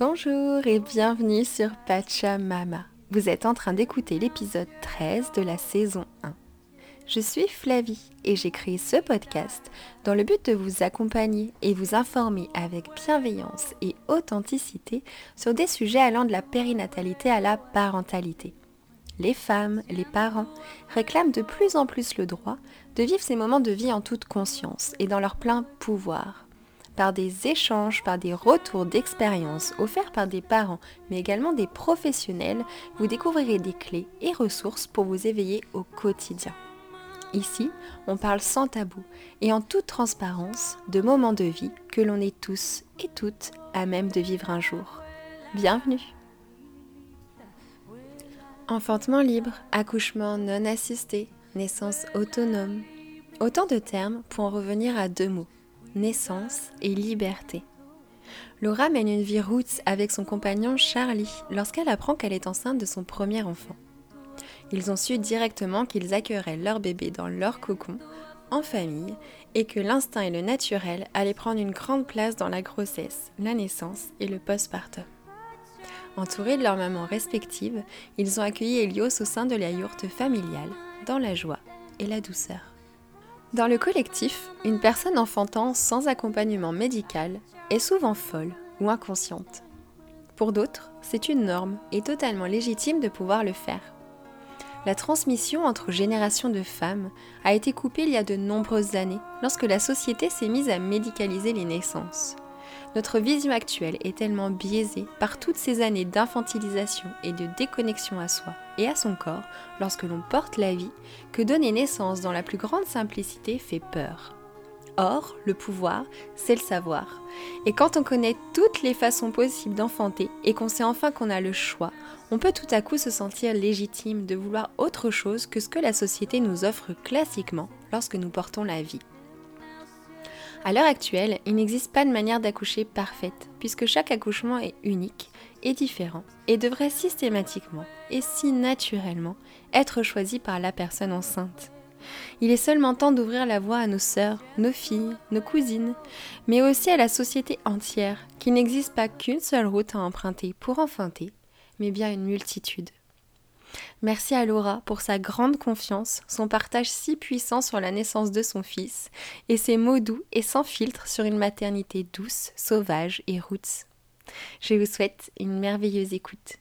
Bonjour et bienvenue sur Pachamama. Vous êtes en train d'écouter l'épisode 13 de la saison 1. Je suis Flavie et j'ai créé ce podcast dans le but de vous accompagner et vous informer avec bienveillance et authenticité sur des sujets allant de la périnatalité à la parentalité. Les femmes, les parents réclament de plus en plus le droit de vivre ces moments de vie en toute conscience et dans leur plein pouvoir par des échanges, par des retours d'expérience offerts par des parents, mais également des professionnels, vous découvrirez des clés et ressources pour vous éveiller au quotidien. Ici, on parle sans tabou et en toute transparence de moments de vie que l'on est tous et toutes à même de vivre un jour. Bienvenue Enfantement libre, accouchement non assisté, naissance autonome. Autant de termes pour en revenir à deux mots naissance et liberté. Laura mène une vie roots avec son compagnon Charlie lorsqu'elle apprend qu'elle est enceinte de son premier enfant. Ils ont su directement qu'ils accueilleraient leur bébé dans leur cocon, en famille, et que l'instinct et le naturel allaient prendre une grande place dans la grossesse, la naissance et le postpartum. Entourés de leurs mamans respectives, ils ont accueilli Elios au sein de la yourte familiale, dans la joie et la douceur. Dans le collectif, une personne enfantant sans accompagnement médical est souvent folle ou inconsciente. Pour d'autres, c'est une norme et totalement légitime de pouvoir le faire. La transmission entre générations de femmes a été coupée il y a de nombreuses années lorsque la société s'est mise à médicaliser les naissances. Notre vision actuelle est tellement biaisée par toutes ces années d'infantilisation et de déconnexion à soi et à son corps lorsque l'on porte la vie que donner naissance dans la plus grande simplicité fait peur. Or, le pouvoir, c'est le savoir. Et quand on connaît toutes les façons possibles d'enfanter et qu'on sait enfin qu'on a le choix, on peut tout à coup se sentir légitime de vouloir autre chose que ce que la société nous offre classiquement lorsque nous portons la vie. À l'heure actuelle, il n'existe pas de manière d'accoucher parfaite, puisque chaque accouchement est unique et différent, et devrait systématiquement, et si naturellement, être choisi par la personne enceinte. Il est seulement temps d'ouvrir la voie à nos sœurs, nos filles, nos cousines, mais aussi à la société entière, qu'il n'existe pas qu'une seule route à emprunter pour enfanter, mais bien une multitude. Merci à Laura pour sa grande confiance, son partage si puissant sur la naissance de son fils et ses mots doux et sans filtre sur une maternité douce, sauvage et roots. Je vous souhaite une merveilleuse écoute.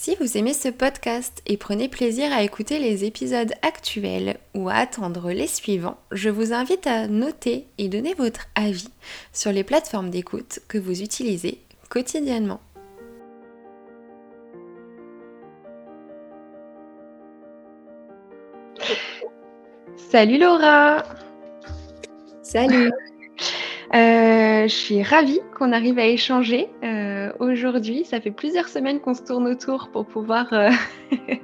Si vous aimez ce podcast et prenez plaisir à écouter les épisodes actuels ou à attendre les suivants, je vous invite à noter et donner votre avis sur les plateformes d'écoute que vous utilisez quotidiennement. Salut Laura Salut euh, Je suis ravie qu'on arrive à échanger euh, aujourd'hui. Ça fait plusieurs semaines qu'on se tourne autour pour pouvoir euh,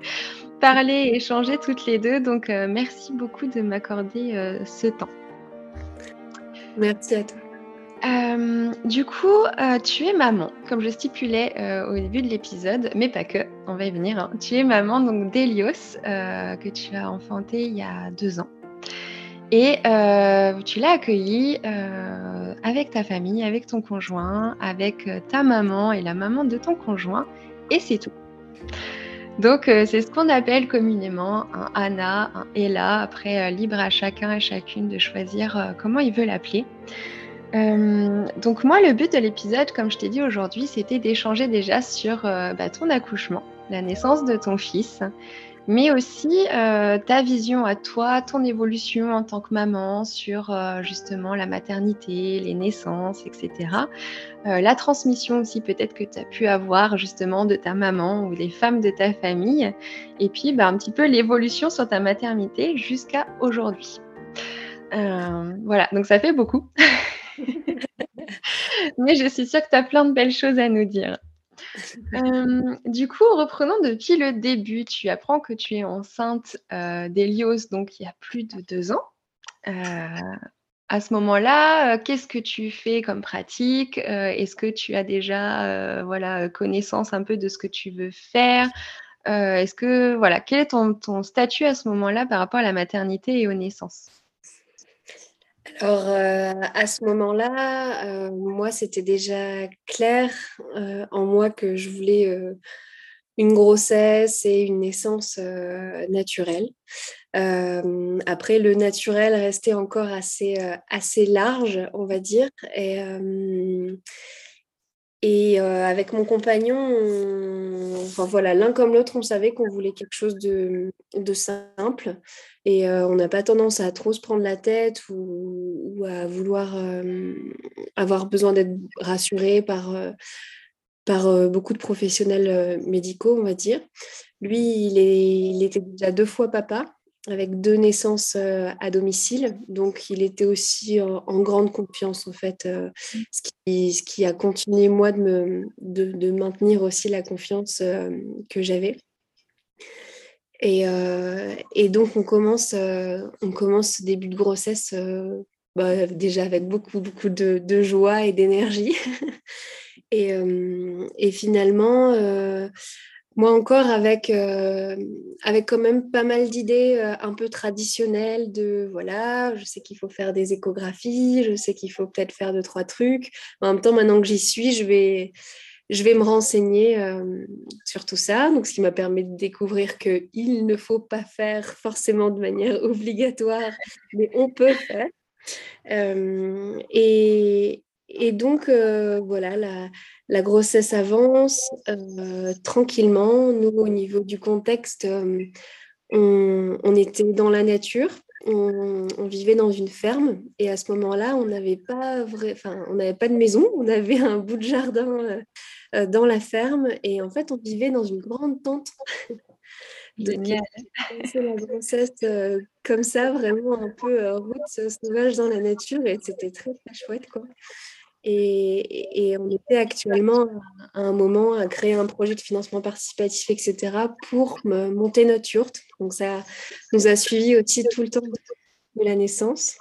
parler et échanger toutes les deux. Donc merci beaucoup de m'accorder ce temps. Merci à toi. Du coup, tu es maman, comme je stipulais au début de l'épisode, mais pas que, on va y venir. Hein. Tu es maman donc d'Elios, que tu as enfanté il y a deux ans. Et euh, tu l'as accueilli euh, avec ta famille, avec ton conjoint, avec euh, ta maman et la maman de ton conjoint, et c'est tout. Donc c'est ce qu'on appelle communément un Anna, un Ella, après libre à chacun et chacune de choisir comment il veut l'appeler. Donc moi le but de l'épisode, comme je t'ai dit aujourd'hui, c'était d'échanger déjà sur bah, ton accouchement, la naissance de ton fils, mais aussi euh, ta vision à toi, ton évolution en tant que maman sur euh, justement la maternité, les naissances, etc. Euh, la transmission aussi peut-être que tu as pu avoir justement de ta maman ou des femmes de ta famille. Et puis bah, un petit peu l'évolution sur ta maternité jusqu'à aujourd'hui. voilà, donc ça fait beaucoup. Mais je suis sûre que tu as plein de belles choses à nous dire. Euh, du coup, reprenons depuis le début. Tu apprends que tu es enceinte euh, d'Elios, donc il y a plus de deux ans. Euh, à ce moment-là, qu'est-ce que tu fais comme pratique? Est-ce que tu as déjà voilà, connaissance un peu de ce que tu veux faire? Est-ce que voilà, quel est ton, ton statut à ce moment-là par rapport à la maternité et aux naissances? Alors, à ce moment-là, moi, c'était déjà clair en moi que je voulais une grossesse et une naissance naturelle. après, le naturel restait encore assez, assez large, on va dire. Et, et avec mon compagnon, enfin voilà, l'un comme l'autre, on savait qu'on voulait quelque chose de, simple. Et on n'a pas tendance à trop se prendre la tête ou, à vouloir avoir besoin d'être rassuré par, par beaucoup de professionnels médicaux, on va dire. Lui, il, il était déjà deux fois papa avec deux naissances euh, à domicile. Donc, il était aussi en, grande confiance, en fait, euh, ce, qui, a continué, moi, de, maintenir aussi la confiance euh, que j'avais. Et, donc, on commence, on commence ce début de grossesse bah, déjà avec beaucoup, beaucoup de, joie et d'énergie. et, finalement, moi encore, avec, euh, avec quand même pas mal d'idées euh, un peu traditionnelles de, voilà, je sais qu'il faut faire des échographies, je sais qu'il faut peut-être faire deux, trois trucs. En même temps, maintenant que j'y suis, je vais, je vais me renseigner euh, sur tout ça. Donc, ce qui m'a permis de découvrir qu'il ne faut pas faire forcément de manière obligatoire, mais on peut faire. et, et donc, voilà, la, la grossesse avance euh, tranquillement. Nous, au niveau du contexte, euh, on, était dans la nature. On, vivait dans une ferme et à ce moment-là, on n'avait pas enfin, on n'avait pas de maison, on avait un bout de jardin euh, dans la ferme et en fait, on vivait dans une grande tente. Génial. C'est la grossesse comme ça, vraiment un peu route sauvage dans la nature et c'était très très chouette quoi. Et, on était actuellement à un moment à créer un projet de financement participatif, etc., pour monter notre yurte. Donc ça nous a suivi aussi tout le temps de la naissance.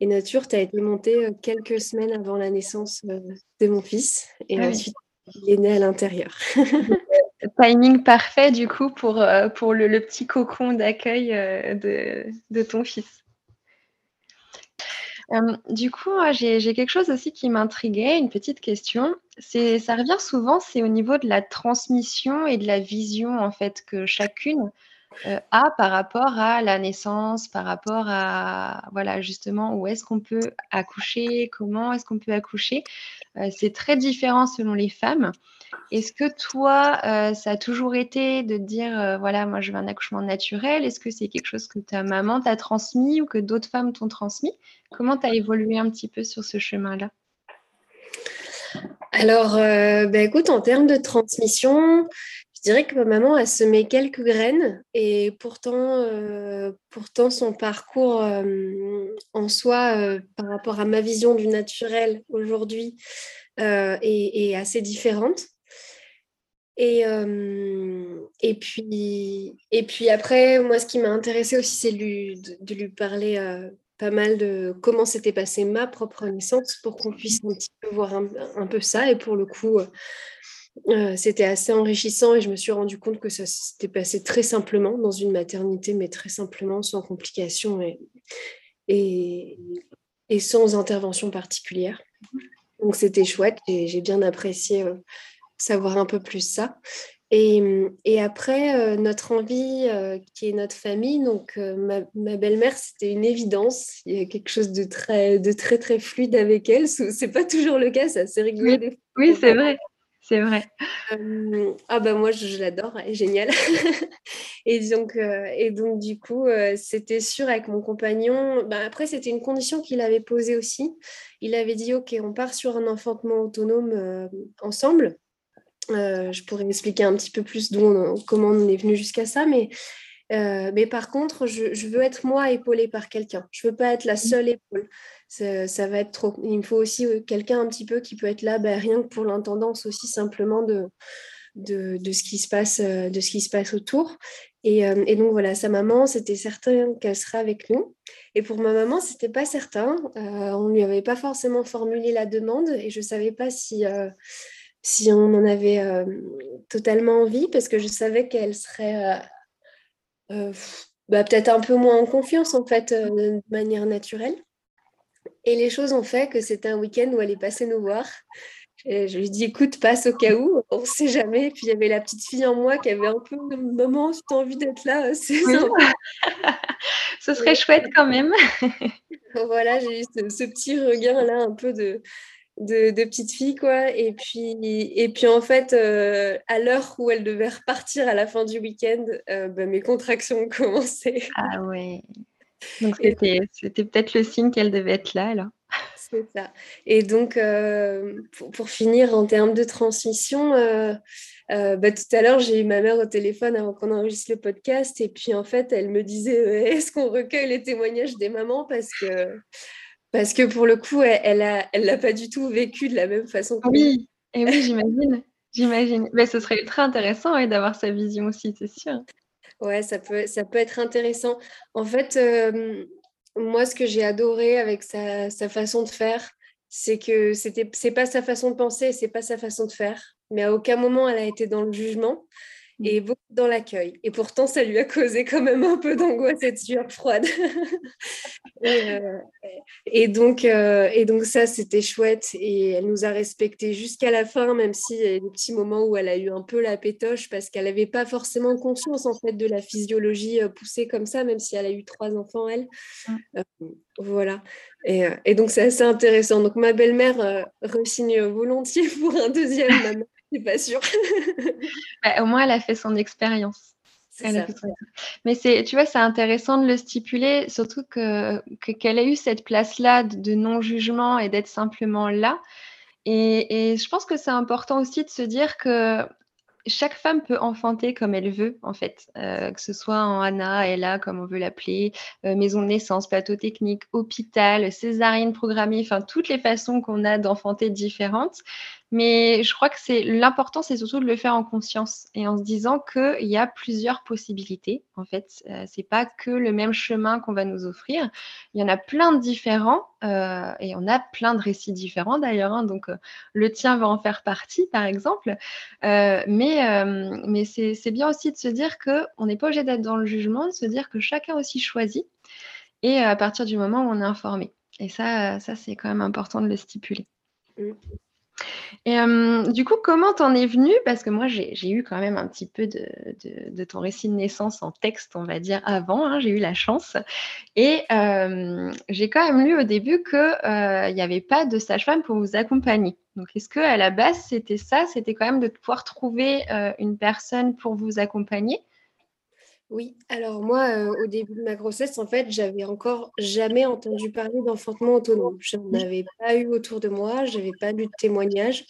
Et notre yurte a été montée euh, quelques semaines avant la naissance euh, de mon fils. Et ah ensuite, il est né à l'intérieur. Timing parfait du coup pour, euh, pour le, petit cocon d'accueil de, de ton fils. Du coup, j'ai quelque chose aussi qui m'intriguait, une petite question. Ça revient souvent, c'est au niveau de la transmission et de la vision en fait que chacune euh, a par rapport à la naissance, par rapport à voilà justement où est-ce qu'on peut accoucher, comment est-ce qu'on peut accoucher. Euh, c'est très différent selon les femmes. Est-ce que toi, euh, ça a toujours été de dire, euh, voilà, moi je veux un accouchement naturel? Est-ce que c'est quelque chose que ta maman t'a transmis ou que d'autres femmes t'ont transmis? Comment tu as évolué un petit peu sur ce chemin-là? Alors, euh, ben, écoute, en termes de transmission, je dirais que ma maman a semé quelques graines et pourtant, pourtant son parcours en soi, par rapport à ma vision du naturel aujourd'hui, est, assez différente. Et, et, puis, et puis après, moi, ce qui m'a intéressé aussi, c'est de, lui parler pas mal de comment s'était passée ma propre naissance pour qu'on puisse un petit peu voir un, peu ça. Et pour le coup, c'était assez enrichissant et je me suis rendu compte que ça s'était passé très simplement dans une maternité, mais très simplement, sans complications et, et, et sans intervention particulière. Donc c'était chouette et j'ai bien apprécié savoir un peu plus ça. Et, et après, euh, notre envie, euh, qui est notre famille, donc euh, ma, ma belle-mère, c'était une évidence. Il y a quelque chose de très, de très, très fluide avec elle. C'est pas toujours le cas, ça, c'est rigolo. Oui, oui c'est vrai. C'est vrai. ah bah moi je, l'adore, elle est géniale. et, donc, et donc du coup, c'était sûr avec mon compagnon. Bah, après, c'était une condition qu'il avait posée aussi. Il avait dit, OK, on part sur un enfantement autonome ensemble. Euh, je pourrais expliquer un petit peu plus comment on est venu jusqu'à ça, mais, euh, mais par contre, je, veux être moi épaulée par quelqu'un. Je veux pas être la mmh. seule épaule. Ça, va être trop. Il me faut aussi euh, quelqu'un un petit peu qui peut être là, ben, rien que pour l'intendance aussi simplement de, de, ce qui se passe, de ce qui se passe autour. Et, et donc voilà, sa maman, c'était certain qu'elle serait avec nous. Et pour ma maman, c'était pas certain. on lui avait pas forcément formulé la demande et je savais pas si si on en avait euh, totalement envie, parce que je savais qu'elle serait euh, euh, bah, peut-être un peu moins en confiance, en fait, de manière naturelle. Et les choses ont fait que c'était un week-end où elle est passée nous voir. je lui dis, écoute, passe au cas où, on ne sait jamais. Puis il y avait la petite fille en moi qui avait un peu, maman, si tu as envie d'être là, c'est Ce serait chouette quand même. voilà, j'ai eu ce, petit regain là, un peu de, de, petite fille, quoi. Et puis, et puis en fait, euh, à l'heure où elle devait repartir à la fin du week-end, euh, bah, mes contractions ont commencé. Ah ouais. Donc c'était, c'était peut-être le signe qu'elle devait être là, alors. C'est ça. Et donc, euh, pour, finir, en termes de transmission, bah, tout à l'heure, j'ai eu ma mère au téléphone avant qu'on enregistre le podcast. Et puis, en fait, elle me disait, est-ce qu'on recueille les témoignages des mamans? Parce que parce que pour le coup, elle l'a elle l'a pas du tout vécu de la même façon que Oui, et oui, j'imagine. j'imagine. Mais ce serait ultra intéressant d'avoir sa vision aussi, c'est sûr. Ouais, ça peut, ça peut être intéressant. En fait, euh, moi, ce que j'ai adoré avec sa, sa, façon de faire, c'est que c'était, c'est pas sa façon de penser, c'est pas sa façon de faire. Mais à aucun moment elle a été dans le jugement et beaucoup dans l'accueil. Et pourtant, ça lui a causé quand même un peu d'angoisse cette sueur froide. Euh, et, donc, euh, et donc, ça, c'était chouette. Et elle nous a respectés jusqu'à la fin, même s'il y a des petits moments où elle a eu un peu la pétoche parce qu'elle n'avait pas forcément conscience en fait de la physiologie euh, poussée comme ça, même si elle a eu trois enfants, elle. voilà. Et, et donc, c'est assez intéressant. Donc, ma belle-mère resigne volontiers pour un deuxième. C'est pas sûr. Bah, au moins, elle a fait son expérience. Mais c'est, tu vois, c'est intéressant de le stipuler, surtout que, qu'elle ait eu cette place-là de, non-jugement et d'être simplement là. Et, et, je pense que c'est important aussi de se dire que chaque femme peut enfanter comme elle veut, en fait, euh, que ce soit en Anna, Ella, comme on veut l'appeler, euh, maison de naissance, plateau technique, hôpital, césarienne programmée, enfin toutes les façons qu'on a d'enfanter différentes. Mais je crois que c'est l'important, c'est surtout de le faire en conscience et en se disant qu'il y a plusieurs possibilités. En fait, euh, c'est pas que le même chemin qu'on va nous offrir. Il y en a plein de différents euh, et on a plein de récits différents d'ailleurs. Hein. donc, euh, le tien va en faire partie, par exemple. mais mais c'est bien aussi de se dire qu'on n'est pas obligé d'être dans le jugement, de se dire que chacun aussi choisit et à partir du moment où on est informé. Et ça, ça c'est quand même important de le stipuler. Et du coup, comment t'en es venue? Parce que moi, j'ai eu quand même un petit peu de, ton récit de naissance en texte, on va dire, avant. Hein, j'ai eu la chance. Et j'ai quand même lu au début qu'il n'y avait pas de sage-femme pour vous accompagner. Donc, est-ce que à la base, c'était ça? C'était quand même de pouvoir trouver une personne pour vous accompagner? Oui, alors moi, euh, au début de ma grossesse, en fait, j'avais encore jamais entendu parler d'enfantement autonome. Je n'en avais pas eu autour de moi, je n'avais pas lu de témoignages.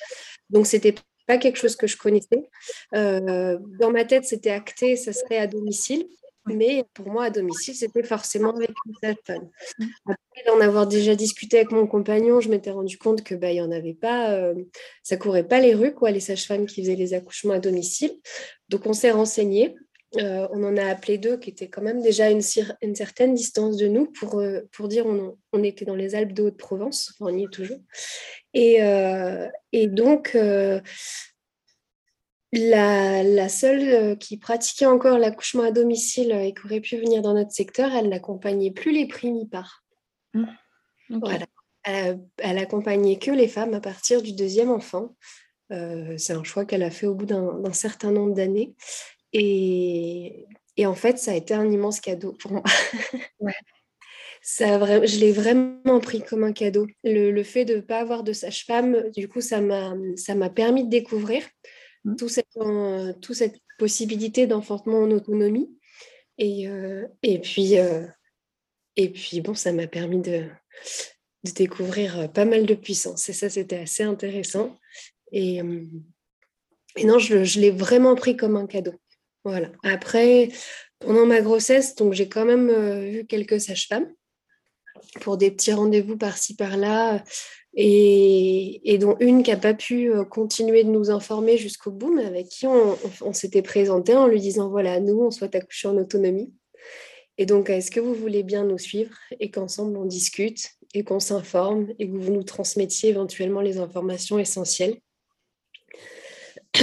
Donc, c'était pas quelque chose que je connaissais. Euh, dans ma tête, c'était acté, ça serait à domicile. Mais pour moi, à domicile, c'était forcément avec une sage-femme. Après d'en avoir déjà discuté avec mon compagnon, je m'étais rendu compte que bah, il y en avait pas, euh, ça courait pas les rues, quoi, les sages-femmes qui faisaient les accouchements à domicile. Donc on s'est renseigné. Euh, on en a appelé deux qui étaient quand même déjà à une, certaine distance de nous pour, euh, pour dire on, on était dans les Alpes de Haute-Provence, on y est toujours. Et, euh, donc, la, seule qui pratiquait encore l'accouchement à domicile et qui aurait pu venir dans notre secteur, elle n'accompagnait plus les primipares. Mmh. Voilà. Elle, elle accompagnait que les femmes à partir du deuxième enfant. c'est un choix qu'elle a fait au bout d'un certain nombre d'années. Et, en fait, ça a été un immense cadeau pour moi. Ça je l'ai vraiment pris comme un cadeau. Le, fait de ne pas avoir de sage-femme, du coup, ça m'a, permis de découvrir mmh. cette, toute cette possibilité d'enfantement en autonomie. Et, euh, et, puis, euh, et puis, bon, ça m'a permis de, de, découvrir euh, pas mal de puissance. Et ça, c'était assez intéressant. Et, et non, je, je l'ai vraiment pris comme un cadeau. Après, pendant ma grossesse, donc j'ai quand même euh, vu quelques sages-femmes pour des petits rendez-vous par-ci par-là, et, dont une qui n'a pas pu euh, continuer de nous informer jusqu'au bout, mais avec qui on, s'était présenté en lui disant voilà, nous, on souhaite accoucher en autonomie. Et donc, est-ce que vous voulez bien nous suivre et qu'ensemble on discute et qu'on s'informe et que vous nous transmettiez éventuellement les informations essentielles?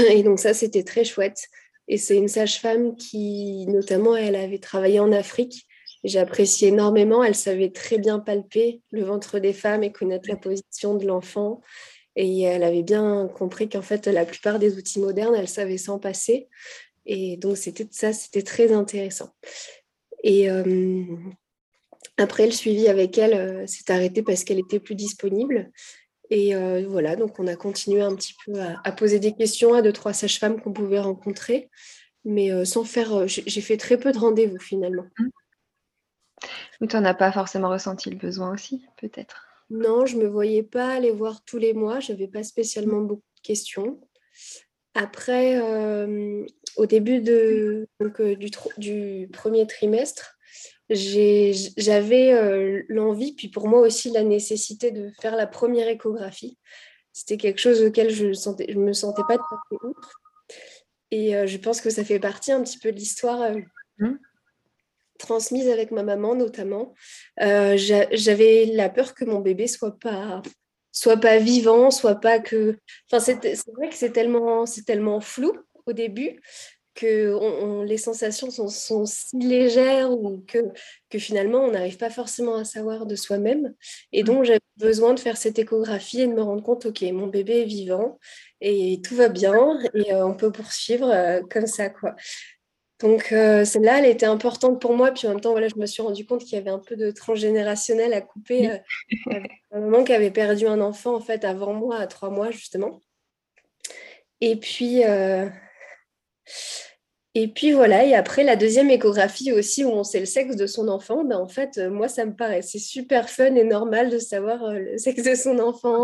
Et donc, ça, c'était très chouette. Et c'est une sage-femme qui, notamment, elle avait travaillé en Afrique J'appréciais énormément. Elle savait très bien palper le ventre des femmes et connaître la position de l'enfant. Et elle avait bien compris qu'en fait, la plupart des outils modernes, elle savait s'en passer. Et donc, c'était ça, c'était très intéressant. Et euh, après, le suivi avec elle euh, s'est arrêté parce qu'elle était plus disponible. Et euh, voilà, donc on a continué un petit peu à, poser des questions à deux, trois sages-femmes qu'on pouvait rencontrer, mais sans faire. j'ai fait très peu de rendez-vous finalement. Mmh. Mais tu n'en as pas forcément ressenti le besoin aussi, peut-être? Non, je ne me voyais pas aller voir tous les mois, je n'avais pas spécialement beaucoup de questions. Après, au début de, du, du, premier trimestre, j'avais euh, l'envie, puis pour moi aussi la nécessité de faire la première échographie. C'était quelque chose auquel je ne me sentais pas à outre. Et euh, je pense que ça fait partie un petit peu de l'histoire euh, mmh. transmise avec ma maman notamment. J'avais la peur que mon bébé soit pas soit pas vivant, soit pas que... Enfin, c'est vrai que c'est tellement, tellement flou au début que les sensations sont, si légères ou que, que finalement on n'arrive pas forcément à savoir de soi-même. Et mmh. donc j'avais besoin de faire cette échographie et de me rendre compte, ok, mon bébé est vivant et tout va bien et euh, on peut poursuivre euh, comme ça. quoi. Donc euh, celle-là, elle était importante pour moi. Puis en même temps, voilà, je me suis rendu compte qu'il y avait un peu de transgénérationnel à couper. un moment qui avait perdu un enfant en fait avant moi, à trois mois justement. Et puis, et puis voilà, et après la deuxième échographie aussi où on sait le sexe de son enfant, ben en fait, euh, moi ça me paraissait super fun et normal de savoir euh, le sexe de son enfant.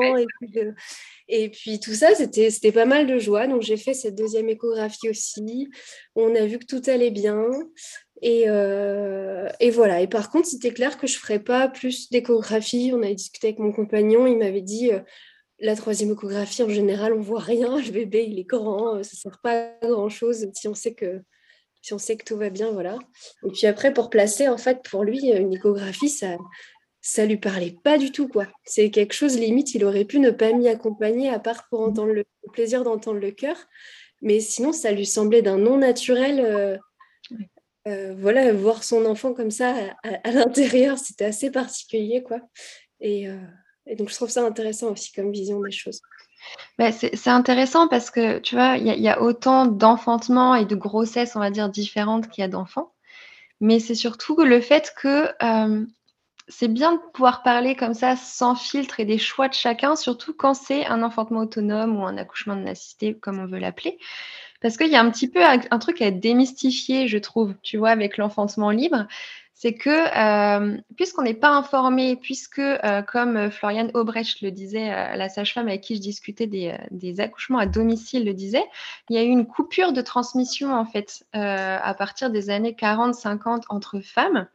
Et, puis, tout ça, c'était pas mal de joie. Donc j'ai fait cette deuxième échographie aussi. On a vu que tout allait bien. Et, euh, et voilà. Et par contre, c'était clair que je ne ferais pas plus d'échographie. On avait discuté avec mon compagnon. Il m'avait dit la troisième échographie, en général, on voit rien. Le bébé, il est grand, euh, ça ne sert pas à grand-chose si on sait que si on sait que tout va bien, voilà. Et puis après, pour placer, en fait, pour lui, une échographie, ça ça lui parlait pas du tout, quoi. C'est quelque chose, limite, il aurait pu ne pas m'y accompagner, à part pour entendre le, plaisir d'entendre le cœur. Mais sinon, ça lui semblait d'un non naturel. Euh, euh, voilà, voir son enfant comme ça à, l'intérieur, c'était assez particulier, quoi. Et, et donc, je trouve ça intéressant aussi comme vision des choses. Bah, c'est intéressant parce que, tu vois, il y, a autant d'enfantement et de grossesses, on va dire, différentes qu'il y a d'enfants. Mais c'est surtout le fait que euh, c'est bien de pouvoir parler comme ça sans filtre et des choix de chacun, surtout quand c'est un enfantement autonome ou un accouchement non assisté, comme on veut l'appeler. Parce qu'il y a un petit peu un, un, truc à démystifier, je trouve, tu vois, avec l'enfantement libre c'est que euh, puisqu'on n'est pas informé, puisque, euh, comme Floriane Aubrecht le disait, euh, la sage-femme avec qui je discutais des, accouchements à domicile le disait, il y a eu une coupure de transmission en fait à partir des années 40-50 entre femmes.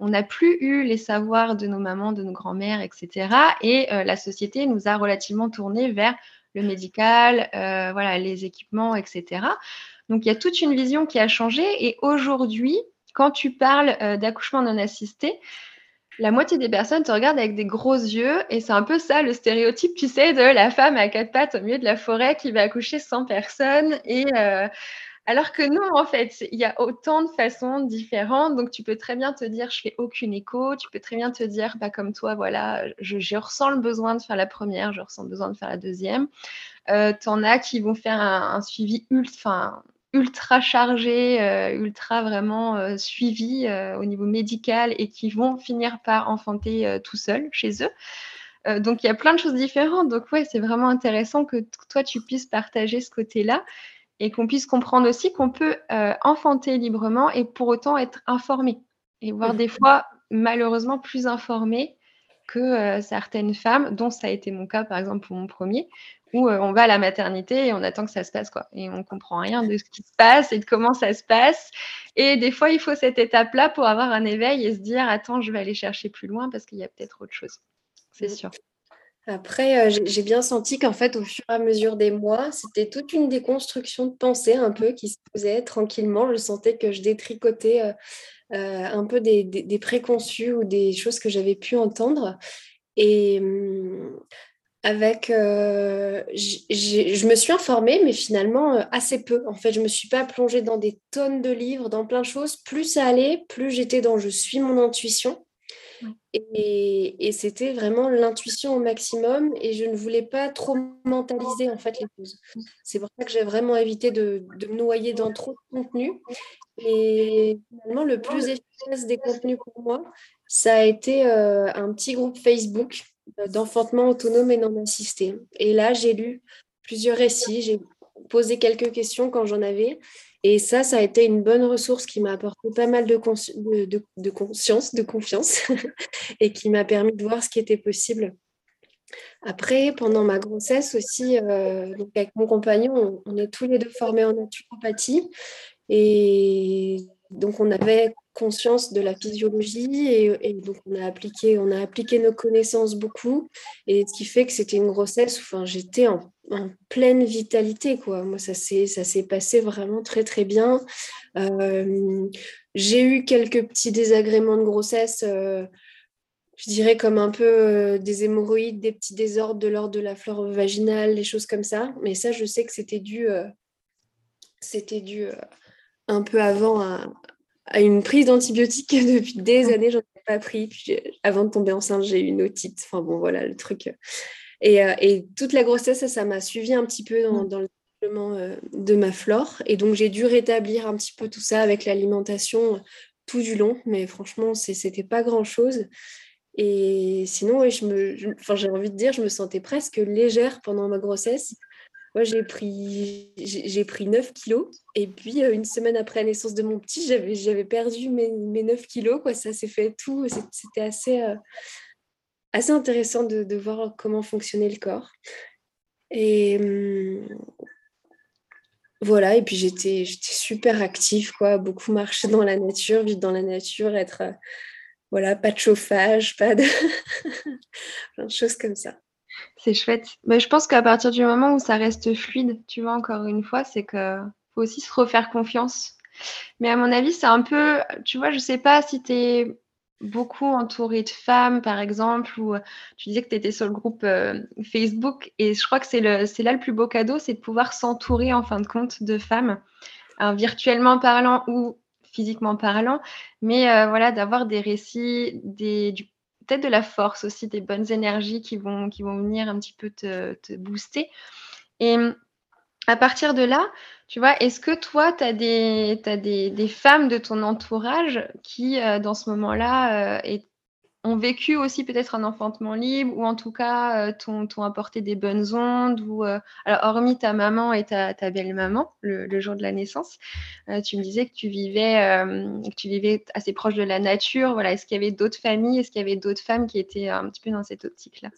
On n'a plus eu les savoirs de nos mamans, de nos grands-mères, etc. Et la société nous a relativement tourné vers le médical, voilà, les équipements, etc. Donc il y a toute une vision qui a changé et aujourd'hui, quand tu parles euh, d'accouchement non assisté, la moitié des personnes te regardent avec des gros yeux et c'est un peu ça le stéréotype, tu sais, de la femme à quatre pattes au milieu de la forêt qui va accoucher sans personne. Et euh, alors que non, en fait, il y a autant de façons différentes. Donc, tu peux très bien te dire, je fais aucune écho. Tu peux très bien te dire, pas comme toi, voilà, je, ressens le besoin de faire la première, je ressens le besoin de faire la deuxième. Euh, T'en as qui vont faire un, un suivi ultra, ultra chargés, euh, ultra vraiment euh, suivis euh, au niveau médical et qui vont finir par enfanter tout seuls chez eux. donc il y a plein de choses différentes. Donc ouais, c'est vraiment intéressant que toi tu puisses partager ce côté-là et qu'on puisse comprendre aussi qu'on peut enfanter librement et pour autant être informé et voir des fois malheureusement plus informé que certaines femmes, dont ça a été mon cas par exemple pour mon premier, où euh, on va à la maternité et on attend que ça se passe, quoi. Et on comprend rien de ce qui se passe et de comment ça se passe. Et des fois, il faut cette étape-là pour avoir un éveil et se dire, attends, je vais aller chercher plus loin parce qu'il y a peut-être autre chose. C'est sûr. Après, euh, j'ai bien senti qu'en fait, au fur et à mesure des mois, c'était toute une déconstruction de pensée un peu qui se faisait tranquillement. Je sentais que je détricotais euh, un peu des, préconçus ou des choses que j'avais pu entendre. Et hum, avec, je me suis informée, mais finalement assez peu. En fait, je me suis pas plongée dans des tonnes de livres, dans plein de choses. Plus ça allait, plus j'étais dans je suis mon intuition. Et, c'était vraiment l'intuition au maximum et je ne voulais pas trop mentaliser en fait les choses. C'est pour ça que j'ai vraiment évité de, me noyer dans trop de contenu. Et finalement, le plus efficace des contenus pour moi, ça a été euh, un petit groupe Facebook d'enfantement autonome et non assisté. Et là, j'ai lu plusieurs récits, j'ai posé quelques questions quand j'en avais. Et ça, ça a été une bonne ressource qui m'a apporté pas mal de, conscience, de confiance, et qui m'a permis de voir ce qui était possible. Après, pendant ma grossesse aussi, euh, donc avec mon compagnon, on, est tous les deux formés en naturopathie. Et donc, on avait conscience de la physiologie et, donc on a, appliqué, on a appliqué nos connaissances beaucoup. Et ce qui fait que c'était une grossesse, enfin, j'étais en en pleine vitalité. Quoi. Moi, ça s'est passé vraiment très, très bien. Euh, j'ai eu quelques petits désagréments de grossesse, euh, je dirais comme un peu euh, des hémorroïdes, des petits désordres de l'ordre de la flore vaginale, des choses comme ça. Mais ça, je sais que c'était dû, c'était dû un peu avant à, à une prise d'antibiotiques depuis des années. J'en ai pas pris. Puis, avant de tomber enceinte, j'ai eu une otite. Enfin bon, voilà le truc euh, et, toute la grossesse, ça m'a suivi un petit peu dans, mm. le développement euh, de ma flore. Et donc, j'ai dû rétablir un petit peu tout ça avec l'alimentation tout du long. Mais franchement, c'était pas grand-chose. Et sinon, je me, j'ai envie de dire, je me sentais presque légère pendant ma grossesse. Moi, j'ai pris, j'ai, pris 9 kilos. Et puis, euh, une semaine après la naissance de mon petit, j'avais, perdu mes, mes 9 kilos. Quoi. Ça s'est fait tout. C'était assez, assez intéressant de, voir comment fonctionnait le corps. Et hum, voilà, et puis j'étais super active, quoi, beaucoup marcher dans la nature, vivre dans la nature, être, euh, voilà, pas de chauffage, pas de... plein de choses comme ça. C'est chouette. Mais je pense qu'à partir du moment où ça reste fluide, tu vois, encore une fois, c'est que faut aussi se refaire confiance. Mais à mon avis, c'est un peu, tu vois, je sais pas si tu es beaucoup entouré de femmes, par exemple, ou euh, tu disais que tu étais sur le groupe euh, Facebook, et je crois que c'est là le plus beau cadeau, c'est de pouvoir s'entourer, en fin de compte, de femmes, virtuellement parlant ou physiquement parlant, mais euh, voilà, d'avoir des récits, des, peut-être de la force aussi, des bonnes énergies qui vont, qui vont venir un petit peu te booster. Et à partir de là, tu vois, est-ce que toi, tu as, des, des, femmes de ton entourage qui, euh, dans ce moment-là, euh, ont vécu aussi peut-être un enfantement libre ou en tout cas euh, t'ont apporté des bonnes ondes ou alors hormis ta maman et ta, belle-maman le, jour de la naissance, tu me disais que tu vivais que tu vivais assez proche de la nature. Voilà, est-ce qu'il y avait d'autres familles, est-ce qu'il y avait d'autres femmes qui étaient un petit peu dans cette optique-là?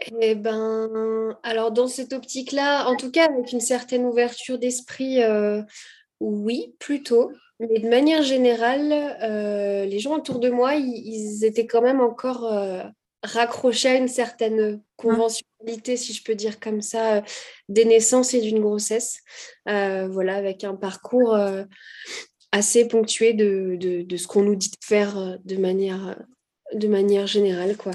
Eh ben, alors dans cette optique-là, en tout cas avec une certaine ouverture d'esprit, euh, oui, plutôt. Mais de manière générale, euh, les gens autour de moi, ils, étaient quand même encore euh, raccrochés à une certaine conventionnalité, si je peux dire comme ça, des naissances et d'une grossesse. voilà, avec un parcours assez ponctué de, de ce qu'on nous dit de faire de manière de manière générale. Quoi.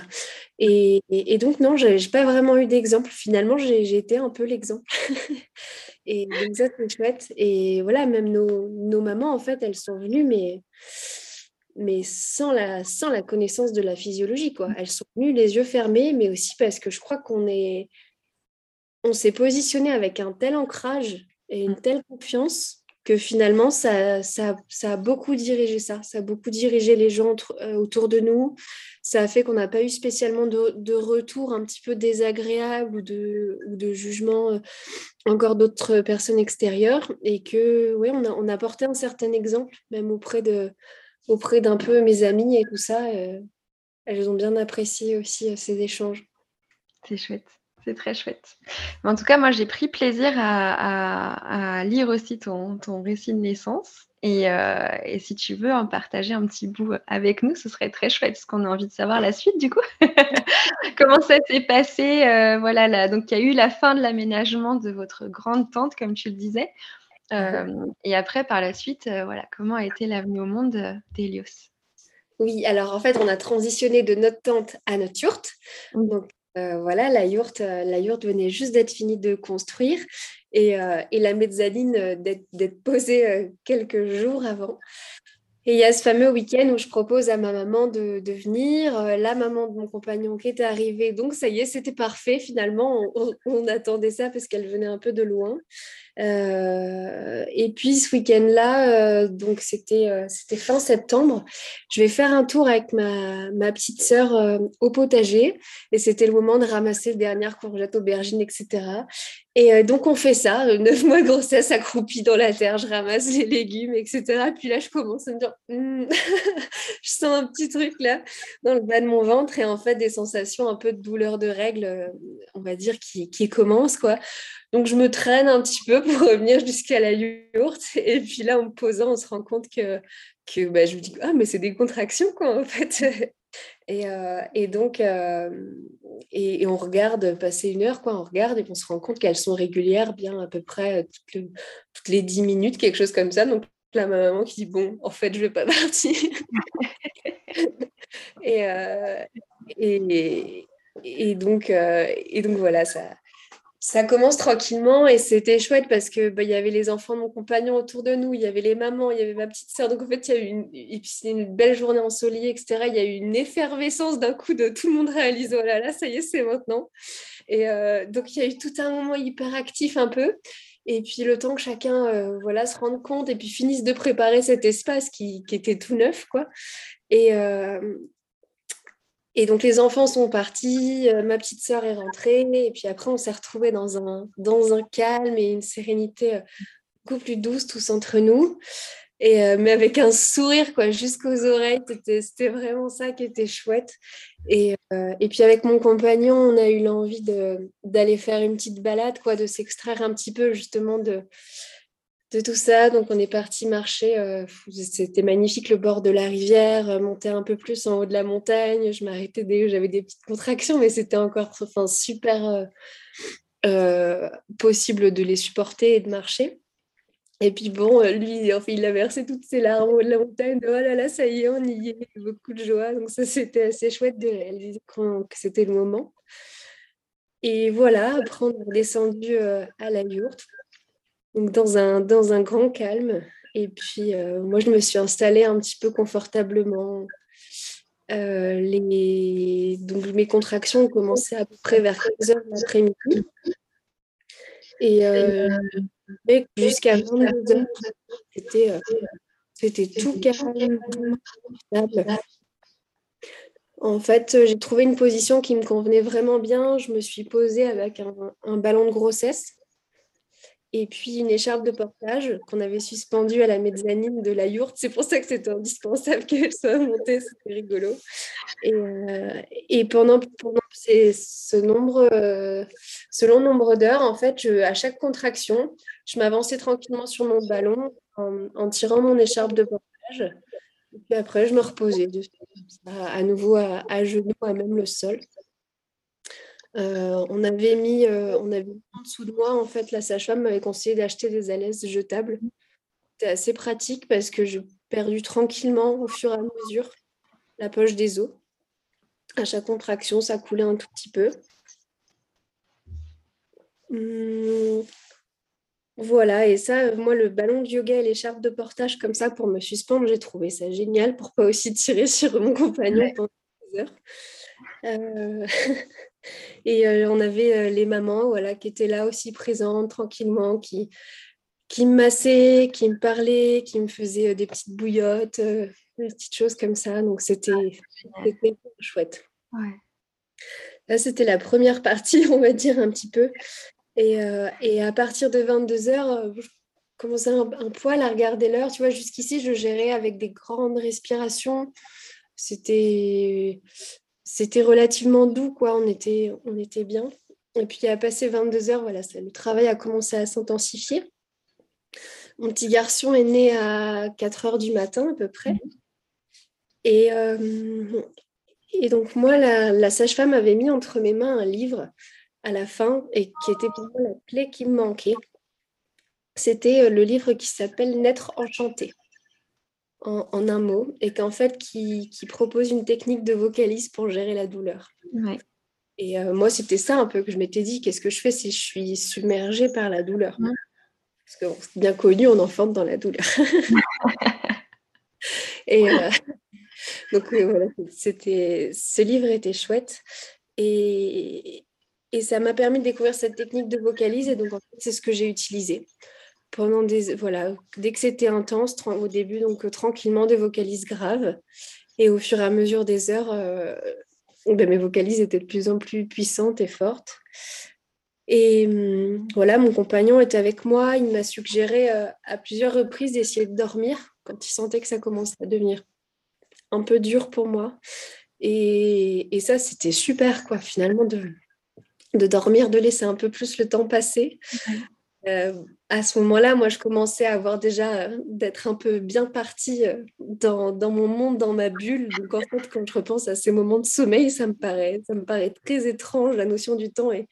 Et, donc, non, je n'ai pas vraiment eu d'exemple. Finalement, j'ai été un peu l'exemple. et donc, ça, c'est chouette. Et voilà, même nos, mamans, en fait, elles sont venues, mais, mais sans, la, sans la connaissance de la physiologie. Quoi. Elles sont venues les yeux fermés, mais aussi parce que je crois qu'on est... On s'est positionné avec un tel ancrage et une telle confiance que finalement, ça, ça, a beaucoup dirigé ça. Ça a beaucoup dirigé les gens euh, autour de nous. Ça a fait qu'on n'a pas eu spécialement de, de, retour un petit peu désagréable ou de, ou de jugement euh, encore d'autres personnes extérieures. Et que, oui, on a, on a porté un certain exemple, même auprès de auprès d'un peu mes amis et tout ça. Euh, elles ont bien apprécié aussi ces échanges. C'est chouette. C'est très chouette. en tout cas, moi, j'ai pris plaisir à, lire aussi ton, récit de naissance. Euh, et, si tu veux en partager un petit bout avec nous, ce serait très chouette, parce qu'on a envie de savoir la suite, du coup. Comment ça s'est passé euh, Voilà, là, donc il y a eu la fin de l'aménagement de votre grande tante, comme tu le disais. Euh, et après, par la suite, voilà, comment a été l'avenue au monde d'Elios Oui, alors en fait, on a transitionné de notre tante à notre yurte. Donc, voilà, la yourte, la yourte venait juste d'être finie de construire et, et la mezzanine d'être posée quelques jours avant. Et il y a ce fameux week-end où je propose à ma maman de, venir, la maman de mon compagnon qui était arrivée. Donc ça y est, c'était parfait finalement. on attendait ça parce qu'elle venait un peu de loin. Euh, et puis ce week-end-là, euh, donc c'était euh, c'était fin septembre, je vais faire un tour avec ma, ma petite sœur au potager et c'était le moment de ramasser les dernières courgettes, aubergines, etc. Et donc on fait ça, neuf mois de grossesse accroupie dans la terre, je ramasse les légumes, etc. Puis là je commence à me dire, hmm, je sens un petit truc là dans le bas de mon ventre et en fait des sensations un peu de douleur de règles, on va dire, qui, qui commencent quoi. Donc, je me traîne un petit peu pour revenir jusqu'à la yourte. Et puis là, en me posant, on se rend compte que, que bah, je me dis, ah, mais c'est des contractions, quoi, en fait. Et, euh, et donc, euh, et, on regarde passer une heure, quoi, on regarde et on se rend compte qu'elles sont régulières, bien à peu près toutes, toutes, les dix minutes, quelque chose comme ça. Donc, là, ma maman qui dit, bon, en fait, je ne vais pas partir. et, euh, et, et, donc, et donc, voilà, ça, ça commence tranquillement et c'était chouette parce que bah, y avait les enfants de mon compagnon autour de nous, il y avait les mamans, il y avait ma petite sœur. Donc en fait, il y a eu une, et puis une belle journée ensoleillée, etc. Il y a eu une effervescence d'un coup de tout le monde réalise oh là là, ça y est, c'est maintenant. Et euh, donc il y a eu tout un moment hyper actif un peu. Et puis le temps que chacun euh, voilà se rende compte et puis finisse de préparer cet espace qui, qui était tout neuf quoi. Et, euh, et donc les enfants sont partis, euh, ma petite sœur est rentrée, et puis après on s'est retrouvés dans un, dans un calme et une sérénité euh, beaucoup plus douce tous entre nous. Et, euh, mais avec un sourire quoi jusqu'aux oreilles, c'était vraiment ça qui était chouette. Et, et, puis avec mon compagnon, on a eu l'envie d'aller faire une petite balade, quoi, de s'extraire un petit peu justement de, de tout ça. Donc, on est parti marcher. Euh, c'était magnifique, le bord de la rivière, euh, monter un peu plus en haut de la montagne. Je m'arrêtais dès j'avais des petites contractions, mais c'était encore enfin, super euh, possible de les supporter et de marcher. Et puis bon, lui, enfin, il a versé toutes ses larmes au haut de la montagne. oh là là, ça y est, on y est, beaucoup de joie. Donc ça, c'était assez chouette de réaliser que c'était le moment. Et voilà, après, on est descendu à la yourte donc dans un, dans un grand calme. Et puis, euh, moi, je me suis installée un petit peu confortablement. Euh, les... Donc, mes contractions ont commencé à peu près vers 15 heures de l'après-midi. Et euh, jusqu'à 22 heures, c'était, c'était tout calme, En fait, j'ai trouvé une position qui me convenait vraiment bien. Je me suis posée avec un ballon de grossesse et puis une écharpe de portage qu'on avait suspendue à la mezzanine de la yourte. C'est pour ça que c'était indispensable qu'elle soit montée, c'était rigolo. Et, euh, pendant, ce, nombre, euh, ce long nombre d'heures, en fait, à chaque contraction, je m'avançais tranquillement sur mon ballon en, tirant mon écharpe de portage. Et puis après, je me reposais à, nouveau à, à genoux, à même le sol. Euh, on avait mis, euh, on avait en dessous de moi, en fait, la sage-femme m'avait conseillé d'acheter des alaises jetables. C'était assez pratique parce que j'ai perdu tranquillement au fur et à mesure la poche des os. À chaque contraction, ça coulait un tout petit peu. Hum, voilà, et ça, moi, le ballon de yoga et l'écharpe de portage comme ça pour me suspendre, j'ai trouvé ça génial pour pas aussi tirer sur mon compagnon pendant des heures. Euh, et euh, on avait euh, les mamans voilà, qui étaient là aussi présentes tranquillement, qui, qui me massaient, qui me parlaient, qui me faisaient des petites bouillottes, des petites choses comme ça. Donc c'était chouette. Là, c'était la première partie, on va dire un petit peu. Et, et à partir de 22h, je commençais un, un poil à regarder l'heure. Tu vois, jusqu'ici, je gérais avec des grandes respirations. C'était c'était relativement doux, quoi. On était, bien. Et puis, à passer 22 heures, voilà, le travail a commencé à s'intensifier. Mon petit garçon est né à 4 heures du matin, à peu près. Et, euh, donc, moi, la, sage-femme avait mis entre mes mains un livre à la fin et qui était pour moi la clé qui me manquait. C'était euh, le livre qui s'appelle Naître enchanté en, un mot et qu'en fait qui, propose une technique de vocalise pour gérer la douleur. Et moi, c'était ça un peu que je m'étais dit, qu'est-ce que je fais si je suis submergée par la douleur? Parce que c'est bien connu, on enfante dans la douleur. et donc voilà, c'était, ce livre était chouette. Et, et ça m'a permis de découvrir cette technique de vocalise. Et donc, en fait, c'est ce que j'ai utilisé. Pendant des, voilà, dès que c'était intense, au début, donc tranquillement, des vocalises graves. Et au fur et à mesure des heures, euh, ben, mes vocalises étaient de plus en plus puissantes et fortes. Et hum, voilà, mon compagnon était avec moi. Il m'a suggéré euh, à plusieurs reprises d'essayer de dormir quand il sentait que ça commençait à devenir un peu dur pour moi. Et, et ça, c'était super, quoi, finalement, de, de dormir, de laisser un peu plus le temps passer. Euh, à ce moment-là, moi, je commençais à avoir déjà euh, d'être un peu bien partie euh, dans, dans, mon monde, dans ma bulle. Donc, en fait, quand je repense à ces moments de sommeil, ça me paraît, ça me paraît très étrange. La notion du temps est,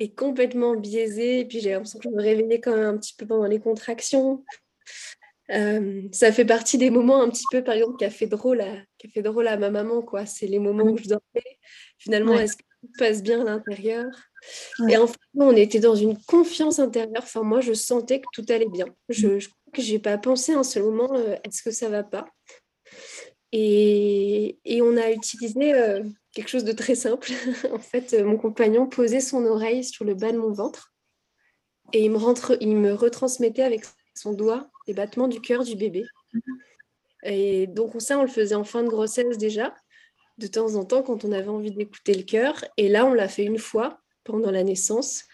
est complètement biaisée. Et puis, j'ai l'impression que je me réveillais quand même un petit peu pendant les contractions. ça fait partie des moments un petit peu, par exemple, qui a fait drôle à, fait drôle à ma maman. quoi. C'est les moments où je dormais. Finalement, est-ce que passe bien à l'intérieur. Et en fait, on était dans une confiance intérieure. Enfin, moi, je sentais que tout allait bien. Je, mm. je crois que j'ai pas pensé un seul moment, euh, est-ce que ça va pas? Et, et, on a utilisé euh, quelque chose de très simple. en fait, euh, mon compagnon posait son oreille sur le bas de mon ventre et il me, rentre, il me retransmettait avec son doigt les battements du cœur du bébé. Mm-hmm. Et donc ça, on le faisait en fin de grossesse déjà de temps en temps quand on avait envie d'écouter le cœur. Et là, on l'a fait une fois pendant la naissance,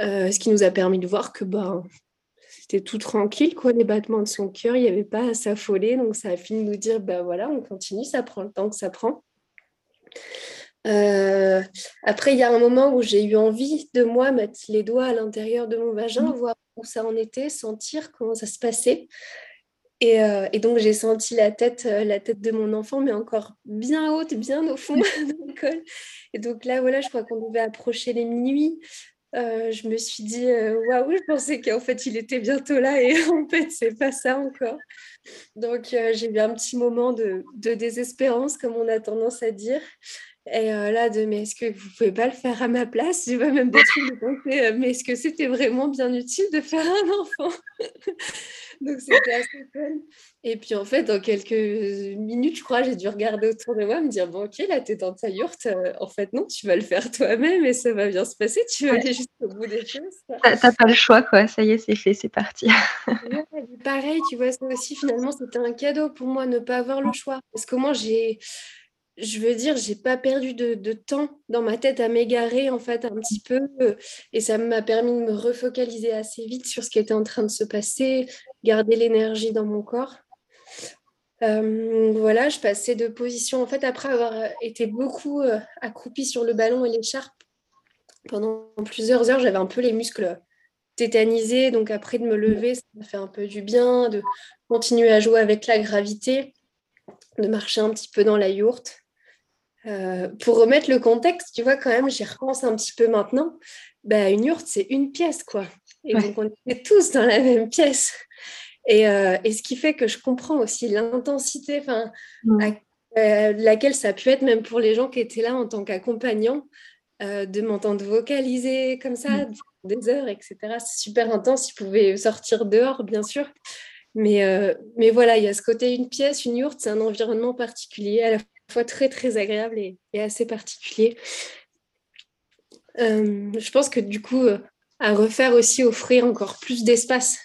euh, ce qui nous a permis de voir que ben, c'était tout tranquille, quoi, les battements de son cœur, il n'y avait pas à s'affoler. Donc, ça a fini de nous dire, ben voilà, on continue, ça prend le temps que ça prend. Euh, après, il y a un moment où j'ai eu envie de moi mettre les doigts à l'intérieur de mon vagin, mmh. voir où ça en était, sentir comment ça se passait. Euh, et, donc, j'ai senti la tête, euh, la tête de mon enfant, mais encore bien haute, bien au fond de l'école. Et donc là, voilà, je crois qu'on devait approcher les minuit. Euh, je me suis dit, waouh, je pensais qu'en fait, il était bientôt là et en fait, c'est pas ça encore. Donc, j'ai eu un petit moment de, désespérance, comme on a tendance à dire. Et là, de mais est-ce que vous pouvez pas le faire à ma place? Vois même trucs de penser, mais est-ce que c'était vraiment bien utile de faire un enfant? Donc c'était assez fun. Et puis en fait, dans quelques minutes, je crois, j'ai dû regarder autour de moi, me dire bon, ok, là, t'es dans ta yourte. Euh, en fait, non, tu vas le faire toi-même et ça va bien se passer. Tu vas aller jusqu'au bout des choses. T'as pas le choix, quoi. Ça y est, c'est fait, c'est parti. pareil, tu vois, ça aussi, finalement, c'était un cadeau pour moi, ne pas avoir le choix. Parce que moi, j'ai je veux dire, j'ai pas perdu de, temps dans ma tête à m'égarer en fait un petit peu et ça m'a permis de me refocaliser assez vite sur ce qui était en train de se passer, garder l'énergie dans mon corps. Euh, voilà, je passais de position en fait après avoir été beaucoup euh, accroupie sur le ballon et l'écharpe pendant plusieurs heures, j'avais un peu les muscles tétanisés, donc après de me lever, ça m'a fait un peu du bien, de continuer à jouer avec la gravité, de marcher un petit peu dans la yourte. Euh, pour remettre le contexte, tu vois, quand même, j'y repense un petit peu maintenant. Bah, une yourte, c'est une pièce, quoi. Et donc, on est tous dans la même pièce. Et, euh, et, ce qui fait que je comprends aussi l'intensité mmh. à, laquelle ça a pu être, même pour les gens qui étaient là en tant qu'accompagnants, euh, de m'entendre vocaliser comme ça, des heures, etc. C'est super intense. Ils pouvaient sortir dehors, bien sûr. Mais, mais voilà, il y a ce côté une pièce, une yourte, c'est un environnement particulier à la très très agréable et, assez particulier. Euh, je pense que du coup, euh, à refaire aussi, offrir encore plus d'espace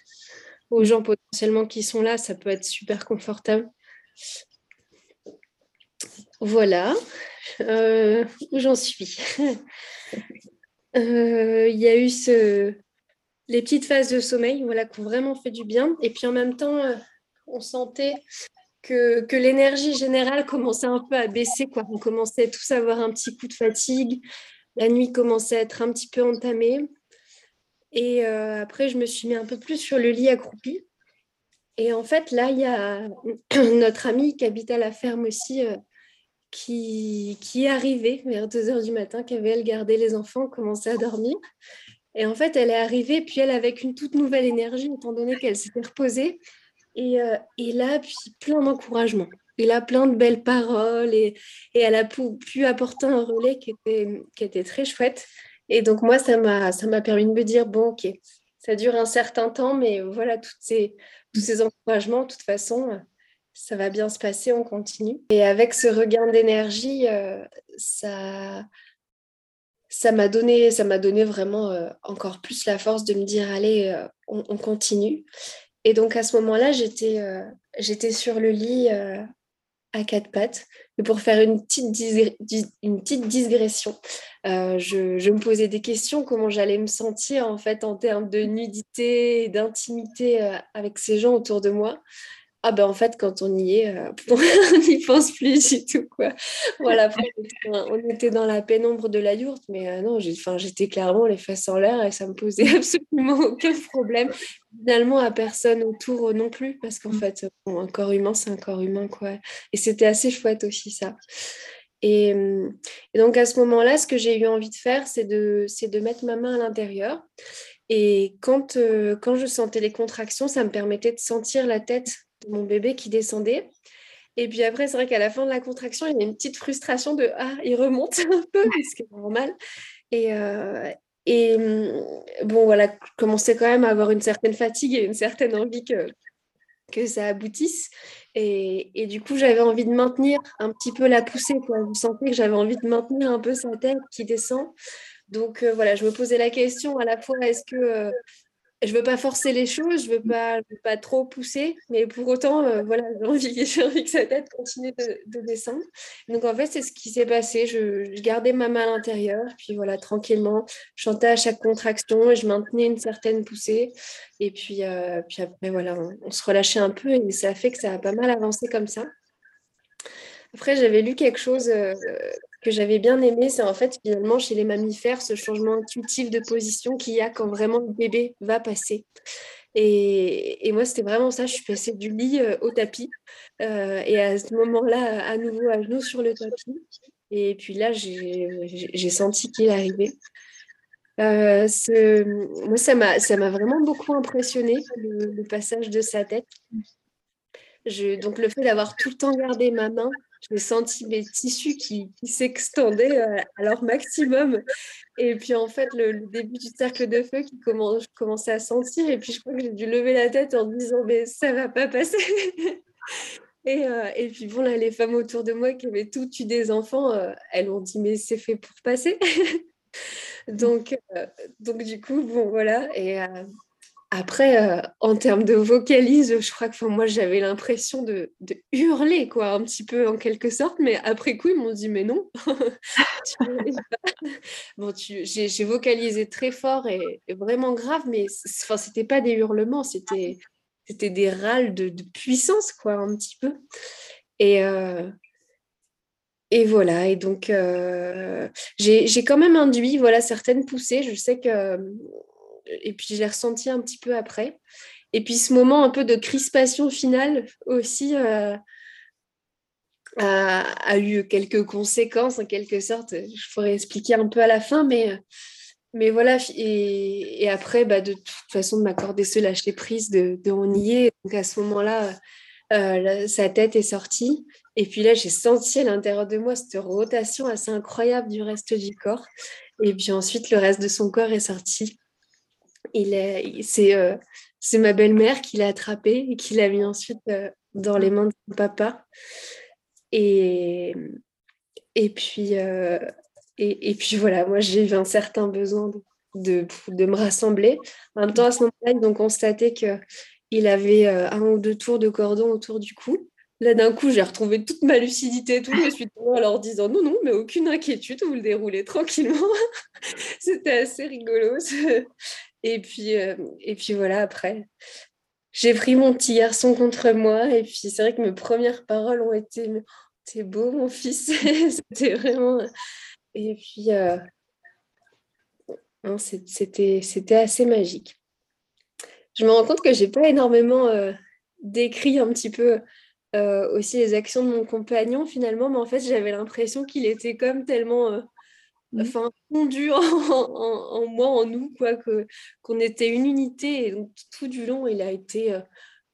aux gens potentiellement qui sont là, ça peut être super confortable. Voilà euh, où j'en suis? Il y a eu ce, les petites phases de sommeil voilà, qui ont vraiment fait du bien. Et puis en même temps, on sentait que, l'énergie générale commençait un peu à baisser. Quoi. On commençait tous à avoir un petit coup de fatigue. La nuit commençait à être un petit peu entamée. Et euh, après, je me suis mis un peu plus sur le lit accroupi. Et en fait, là, il y a notre amie qui habite à la ferme aussi, euh, qui, qui est arrivée vers 2 heures du matin, qui avait, elle, gardé les enfants, commençait à dormir. Et en fait, elle est arrivée, puis elle, avec une toute nouvelle énergie, étant donné qu'elle s'était reposée, et, euh, et, là, puis plein d'encouragement. il a plein de belles paroles et, elle a pu, apporter un relais qui était, très chouette. Et donc, moi, ça m'a, permis de me dire, bon, ok, ça dure un certain temps, mais voilà, tous ces encouragements, de toute façon, ça va bien se passer, on continue. Et avec ce regain d'énergie, euh, ça, m'a donné, ça m'a donné vraiment euh, encore plus la force de me dire, allez, on, continue. Et donc, à ce moment-là, j'étais, j'étais sur le lit à quatre pattes. Mais pour faire une petite, digression, euh, je, me posais des questions, comment j'allais me sentir en fait en termes de nudité et d'intimité euh, avec ces gens autour de moi. Ah ben en fait, quand on y est, euh, on n'y pense plus du tout. Quoi. Voilà, on était dans la pénombre de la yourte, mais euh, non, j'étais clairement les fesses en l'air et ça me posait absolument aucun problème. Finalement, à personne autour non plus, parce qu'en mmh. fait, un corps humain, c'est un corps humain. quoi. Et c'était assez chouette aussi ça. Et, donc à ce moment-là, ce que j'ai eu envie de faire, c'est de, de mettre ma main à l'intérieur. Et quand, euh, quand je sentais les contractions, ça me permettait de sentir la tête mon bébé qui descendait. Et puis après, c'est vrai qu'à la fin de la contraction, il y a une petite frustration de Ah, il remonte un peu, ce qui est normal. Et, euh, et hum, bon, voilà, je commençais quand même à avoir une certaine fatigue et une certaine envie que, que ça aboutisse. Et, et du coup, j'avais envie de maintenir un petit peu la poussée. Quoi. Vous sentez que j'avais envie de maintenir un peu sa tête qui descend. Donc euh, voilà, je me posais la question à la fois, est-ce que euh, je veux pas forcer les choses, je veux pas, veux pas trop pousser, mais pour autant, euh, voilà, j'ai envie, que sa tête continue de, descendre. Donc en fait, c'est ce qui s'est passé. Je, gardais ma main à l'intérieur, puis voilà, tranquillement, je chantais à chaque contraction et je maintenais une certaine poussée. Et puis, euh, puis après, voilà, on, se relâchait un peu et ça a fait que ça a pas mal avancé comme ça. Après, j'avais lu quelque chose euh, que j'avais bien aimé, c'est en fait finalement chez les mammifères ce changement intuitif de position qu'il y a quand vraiment le bébé va passer. Et, moi, c'était vraiment ça. Je suis passée du lit euh, au tapis. Euh, et à ce moment-là, à nouveau à genoux sur le tapis. Et puis là, j'ai senti qu'il arrivait. Euh, ce, moi, ça m'a vraiment beaucoup impressionné, le, passage de sa tête. Donc, le fait d'avoir tout le temps gardé ma main j'ai senti mes tissus qui, s'extendaient euh, à leur maximum. Et puis en fait, le, début du cercle de feu qui commence, je commençais à sentir. Et puis je crois que j'ai dû lever la tête en me disant, mais ça va pas passer. et, euh, et, puis bon, là, les femmes autour de moi qui avaient tout eu des enfants, euh, elles ont dit, mais c'est fait pour passer. donc, donc du coup, bon, voilà. Et après, euh, en termes de vocalise, je crois que moi, j'avais l'impression de, hurler, quoi, un petit peu en quelque sorte. Mais après coup, ils m'ont dit, mais non. bon, j'ai vocalisé très fort et, vraiment grave, mais enfin, c'était pas des hurlements, c'était des râles de, puissance, quoi, un petit peu. Et, euh, voilà, et donc euh, j'ai quand même induit voilà, certaines poussées. Je sais que et puis je l'ai ressenti un petit peu après. Et puis ce moment un peu de crispation finale aussi euh, a, eu quelques conséquences en quelque sorte. Je pourrais expliquer un peu à la fin, mais, mais voilà. Et, après, bah, de toute façon, de m'accorder ce lâcher prise de, de. Donc à ce moment-là, euh, sa tête est sortie. Et puis là, j'ai senti à l'intérieur de moi cette rotation assez incroyable du reste du corps. Et puis ensuite, le reste de son corps est sorti. C'est, euh, c'est ma belle-mère qui l'a attrapé et qui l'a mis ensuite euh, dans les mains de son papa. Et, et, puis, euh, et, et, puis voilà, moi j'ai eu un certain besoin de, de, me rassembler. En même temps, à ce moment-là, ils ont constaté qu'il avait un ou deux tours de cordon autour du cou. Là, d'un coup, j'ai retrouvé toute ma lucidité et tout. Je suis en leur disant non, non, mais aucune inquiétude, vous le déroulez tranquillement. C'était assez rigolo. Et puis, euh, et puis voilà, après, j'ai pris mon petit garçon contre moi. Et puis, c'est vrai que mes premières paroles ont été C'est beau, mon fils. C'était vraiment. Et puis, euh, c'était assez magique. Je me rends compte que j'ai pas énormément euh, décrit un petit peu aussi les actions de mon compagnon finalement, mais en fait, j'avais l'impression qu'il était comme tellement. Enfin fondu en, moi, en nous, quoi, que qu'on était une unité. Et donc tout du long, il a été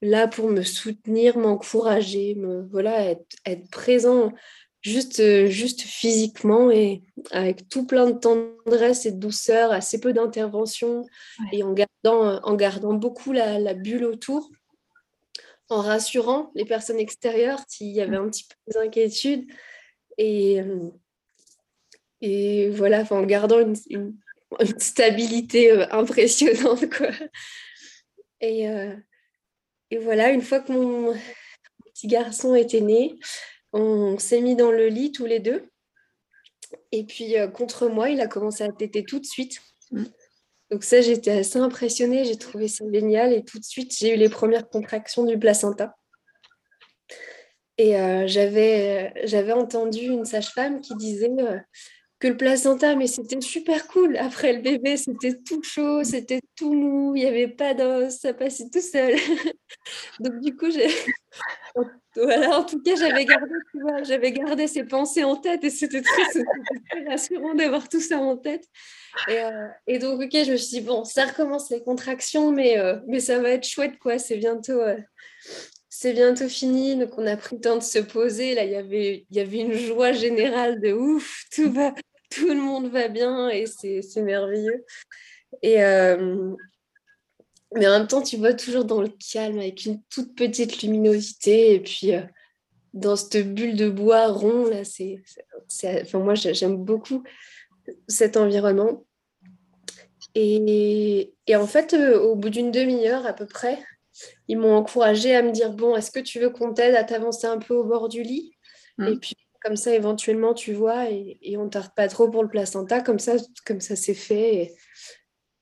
là pour me soutenir, m'encourager, me, voilà, être, être présent juste, euh, juste physiquement et avec tout plein de tendresse et de douceur, assez peu d'intervention et en gardant, en gardant beaucoup la, la, bulle autour, en rassurant les personnes extérieures s'il y avait un petit peu d'inquiétude et, euh, et voilà, en gardant une, une, stabilité euh, impressionnante. Quoi. Et, et voilà, une fois que mon petit garçon était né, on s'est mis dans le lit tous les deux. Et puis, euh, contre moi, il a commencé à téter tout de suite. Mm. Donc ça, j'étais assez impressionnée. J'ai trouvé ça génial. Et tout de suite, j'ai eu les premières contractions du placenta. Et euh, j'avais, euh, j'avais entendu une sage-femme qui disait que le placenta, mais c'était super cool. Après le bébé, c'était tout chaud, c'était tout mou, il n'y avait pas d'os, ça passait tout seul. Donc du coup, j'ai... voilà, en tout cas, j'avais gardé, tu vois, j'avais gardé ces pensées en tête et c'était très, rassurant d'avoir tout ça en tête. Et, euh, et, donc, ok, je me suis dit, bon, ça recommence les contractions, mais, euh, mais ça va être chouette, quoi. C'est bientôt, euh, c'est bientôt fini. Donc, on a pris le temps de se poser. Là, il y avait, il y avait une joie générale de ouf, tout va, tout le monde va bien et c'est, merveilleux. Et, mais en même temps, tu vois toujours dans le calme, avec une toute petite luminosité. Et puis, euh, dans cette bulle de bois rond, là, c'est. Enfin, moi, j'aime beaucoup cet environnement. Et, et en fait, euh, au bout d'une demi-heure à peu près, ils m'ont encouragé à me dire Bon, est-ce que tu veux qu'on t'aide à t'avancer un peu au bord du lit? Mmh. Et puis, comme ça, éventuellement, tu vois, et, et on ne tarde pas trop pour le placenta. Comme ça, comme ça c'est fait. Et,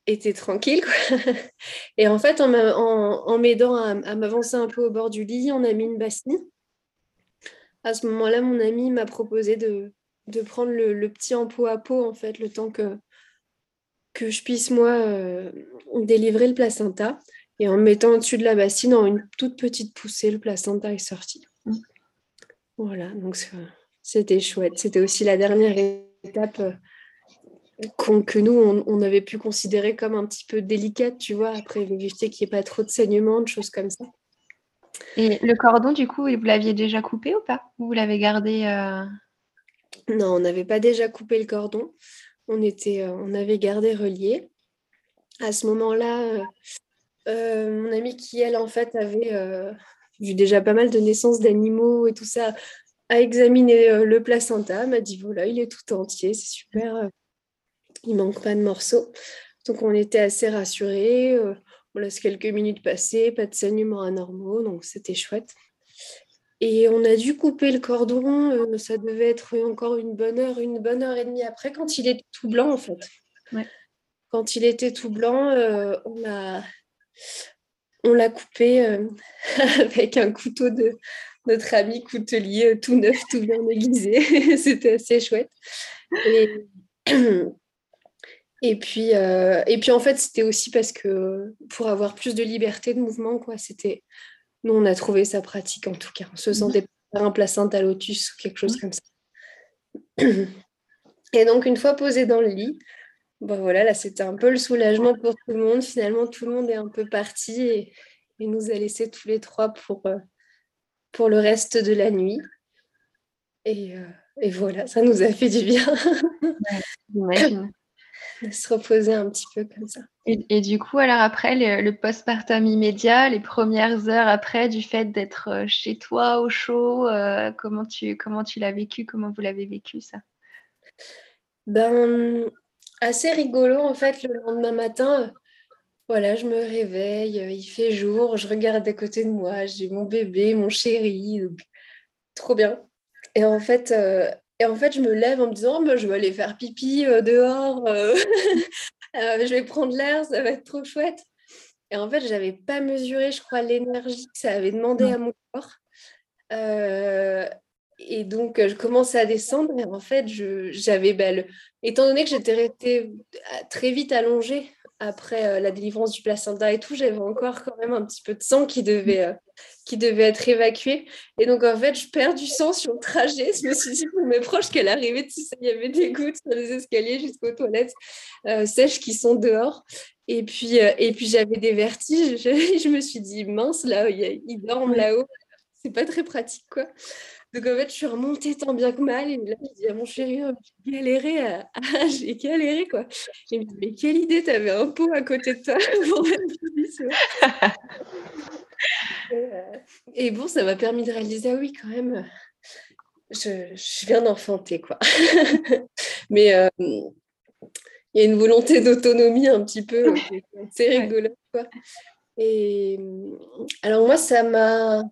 était tranquille. Quoi. Et en fait, en, en, m'aidant à, m'avancer un peu au bord du lit, on a mis une bassine. À ce moment-là, mon ami m'a proposé de, de prendre le, petit en pot à peau, en fait, le temps que, que je puisse, moi, euh, délivrer le placenta. Et en mettant au-dessus de la bassine, en une toute petite poussée, le placenta est sorti. Mmh. Voilà, donc c'était chouette. C'était aussi la dernière étape euh, que nous, on, avait pu considérer comme un petit peu délicate, tu vois, après vérifier qu'il n'y ait pas trop de saignement, de choses comme ça. Et le cordon, du coup, vous l'aviez déjà coupé ou pas? Ou vous l'avez gardé euh? Non, on n'avait pas déjà coupé le cordon. On, était, euh, on avait gardé relié. À ce moment-là, euh, mon amie qui, elle, en fait, avait vu déjà pas mal de naissances d'animaux et tout ça, a examiné le placenta, m'a dit voilà, il est tout entier, c'est super il manque pas de morceaux. Donc on était assez rassurés. Euh, on laisse quelques minutes passer, pas de saignements anormaux, donc c'était chouette. Et on a dû couper le cordon, euh, ça devait être encore une bonne heure, une bonne heure et demie après, quand il était tout blanc en fait. Quand il était tout blanc, euh, on l'a on l'a coupé avec un couteau de notre ami coutelier tout neuf, tout bien aiguisé. C'était assez chouette. Et Et puis, euh, et puis en fait, c'était aussi parce que pour avoir plus de liberté de mouvement, quoi, c'était. Nous, on a trouvé ça pratique en tout cas. On se mhm. sentait pas un placenta lotus ou quelque chose comme ça. Et donc, une fois posé dans le lit, bon voilà, là, c'était un peu le soulagement pour tout le monde. Finalement, tout le monde est un peu parti et, nous a laissés tous les trois pour, euh, pour le reste de la nuit. Et, euh, et voilà, ça nous a fait du bien. Ouais, se reposer un petit peu comme ça. Et, du coup, alors après, le, postpartum immédiat, les premières heures après du fait d'être euh, chez toi au chaud, euh, comment tu, comment tu l'as vécu Comment vous l'avez vécu ça? Ben, assez rigolo en fait. Le lendemain matin, voilà, je me réveille, euh, il fait jour, je regarde à côté de moi, j'ai mon bébé, mon chéri, trop bien. Et en fait, et en fait, je me lève en me disant, oh, je vais aller faire pipi euh, dehors, euh, euh, je vais prendre l'air, ça va être trop chouette. Et en fait, je n'avais pas mesuré, je crois, l'énergie que ça avait demandé à mon corps. et donc, je commençais à descendre. Et en fait, j'avais, bah, étant donné que j'étais restée très vite allongée après la délivrance du placenta et tout, j'avais encore quand même un petit peu de sang qui devait qui devait être évacuée. Et donc, en fait, je perds du sang sur le trajet. Je me suis dit pour mes proches qu'elle arrivait, tu sais, il y avait des gouttes sur les escaliers jusqu'aux toilettes euh, sèches qui sont dehors. Et puis, puis j'avais des vertiges. Je, me suis dit, mince, là, ils dorment là-haut. C'est pas très pratique, quoi. Donc en fait, je suis remontée tant bien que mal. Et là, je dis à mon chéri, oh, j'ai galéré, à... j'ai galéré quoi. Il me dit, mais quelle idée, t'avais un pot à côté de toi pour euh, et, bon, ça m'a permis de réaliser, ah oui, quand même, je, je viens d'enfanter quoi. mais euh, il y a une volonté d'autonomie un petit peu, c'est rigolo quoi. Et alors moi, ça m'a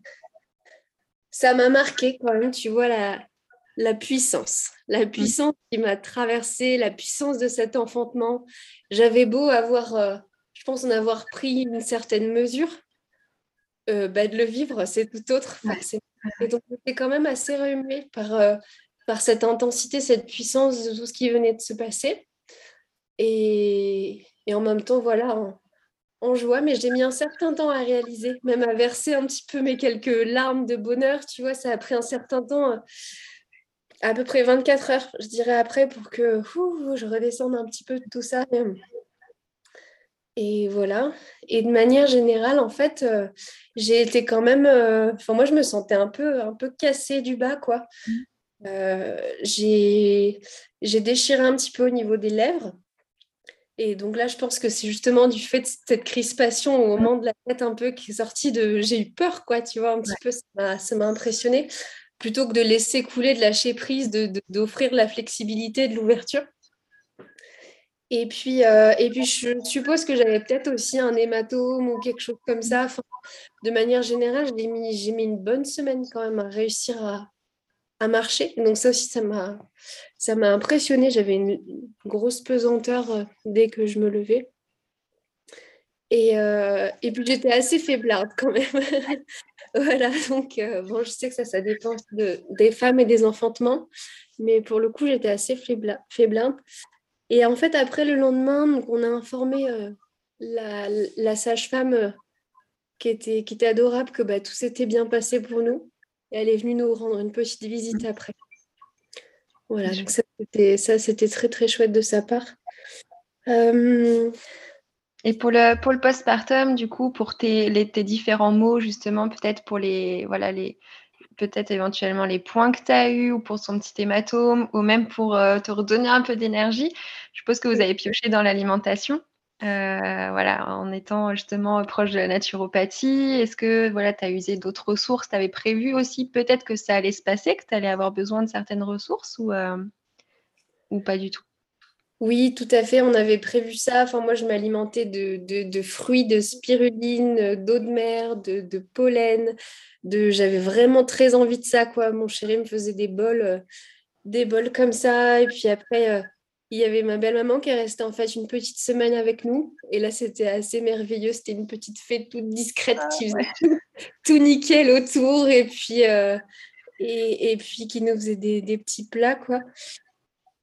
ça m'a marqué quand même, tu vois, la, la puissance. La mmh. puissance qui m'a traversée, la puissance de cet enfantement. J'avais beau avoir, euh, je pense en avoir pris une certaine mesure, euh, bah, de le vivre, c'est tout autre. Et donc, j'étais quand même assez remuée par, euh, par cette intensité, cette puissance de tout ce qui venait de se passer. Et, et en même temps, voilà, en joie, mais j'ai mis un certain temps à réaliser, même à verser un petit peu mes quelques larmes de bonheur. Tu vois, ça a pris un certain temps, euh, à peu près 24 heures, je dirais après, pour que je redescende un petit peu de tout ça. Et voilà. Et de manière générale, en fait, euh, j'ai été quand même. Euh, enfin, moi, je me sentais un peu, un peu cassée du bas, quoi. Mmh. j'ai déchiré un petit peu au niveau des lèvres. Et donc là, je pense que c'est justement du fait de cette crispation au moment de la tête un peu qui est sortie de j'ai eu peur, quoi, tu vois, un petit peu, ça m'a impressionné, plutôt que de laisser couler, de lâcher prise, d'offrir de, la flexibilité, de l'ouverture. Et puis, euh, et puis, je suppose que j'avais peut-être aussi un hématome ou quelque chose comme ça. de manière générale, j'ai mis, mis une bonne semaine quand même à réussir à, à marcher. Donc ça aussi, ça m'a, ça m'a impressionné. J'avais une grosse pesanteur euh, dès que je me levais. Et, euh, et puis j'étais assez faiblarde quand même. voilà, donc euh, bon, je sais que ça, ça dépend de, des femmes et des enfantements, mais pour le coup, j'étais assez faiblarde. Et en fait, après le lendemain, donc, on a informé la, la sage-femme qui, était, qui était adorable que bah, tout s'était bien passé pour nous. Et elle est venue nous rendre une petite visite après. Voilà, donc ça c'était, ça, c'était très très chouette de sa part. Euh, et pour le, pour le postpartum, du coup, pour tes, les, tes différents mots, justement, peut-être pour les, voilà, les, peut-être éventuellement les points que tu as eus ou pour son petit hématome ou même pour euh, te redonner un peu d'énergie, je suppose que vous avez pioché dans l'alimentation. Euh, voilà, en étant justement proche de la naturopathie, est-ce que voilà, tu as usé d'autres ressources? Tu avais prévu aussi peut-être que ça allait se passer, que tu allais avoir besoin de certaines ressources ou, euh, ou pas du tout? Oui, tout à fait. On avait prévu ça. Enfin, moi, je m'alimentais de, fruits, de spiruline, d'eau de mer, de, pollen. De... J'avais vraiment très envie de ça. Quoi. Mon chéri me faisait des bols, euh, des bols comme ça. Et puis après, il y avait ma belle-maman qui est restée en fait une petite semaine avec nous. Et là, c'était assez merveilleux. C'était une petite fête toute discrète ah, qui faisait tout, nickel autour. Et puis, euh, et, puis qui nous faisait des, petits plats, quoi.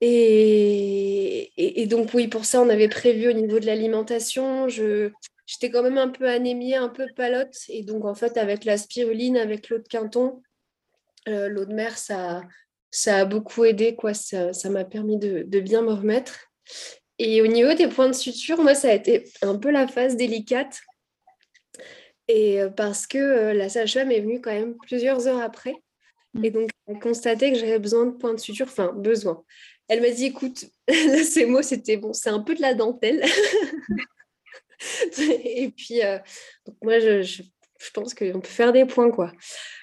Et, et, donc, oui, pour ça, on avait prévu au niveau de l'alimentation. Je, j'étais quand même un peu anémiée, un peu palote. Et donc, en fait, avec la spiruline, avec l'eau de quinton, euh, l'eau de mer, ça, ça a beaucoup aidé, quoi. Ça, m'a permis de, bien me remettre. Et au niveau des points de suture, moi, ça a été un peu la phase délicate. Et euh, parce que euh, la sage-femme est venue quand même plusieurs heures après. Mm. Et donc, elle a constaté que j'avais besoin de points de suture, enfin, besoin. Elle m'a dit, écoute, là, ces mots, c'était bon, c'est un peu de la dentelle. et puis, euh, moi, je, je, je pense qu'on peut faire des points, quoi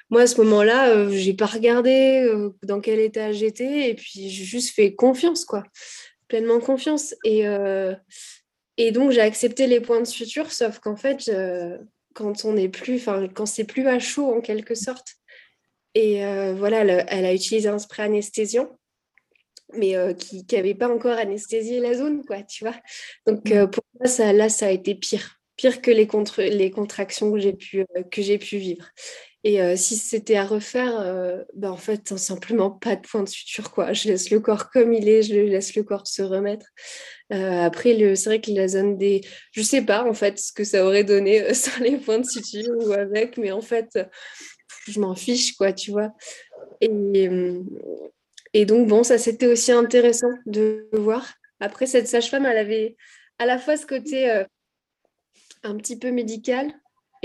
moi, à ce moment-là, euh, j'ai pas regardé euh, dans quel état j'étais et puis j'ai juste fait confiance, quoi. Pleinement confiance. Et, euh, et donc, j'ai accepté les points de suture, sauf qu'en fait, quand on n'est plus, enfin, quand c'est plus à chaud, en quelque sorte, et voilà, elle, a utilisé un spray anesthésiant mais qui n'avait pas encore anesthésié la zone, quoi, tu vois. Donc, mmh. pour moi, ça, là, ça a été pire, pire que les, contre les contractions que j'ai pu, que j'ai pu vivre. Et euh, si c'était à refaire, euh, bah, en fait, simplement pas de point de suture. Quoi. Je laisse le corps comme il est, je laisse le corps se remettre. Euh, après, c'est vrai que la zone des... Je sais pas, en fait, ce que ça aurait donné sans les points de suture ou avec, mais en fait, je m'en fiche, quoi, tu vois. Et donc, bon, ça, c'était aussi intéressant de voir. Après, cette sage-femme, elle avait à la fois ce côté un petit peu médical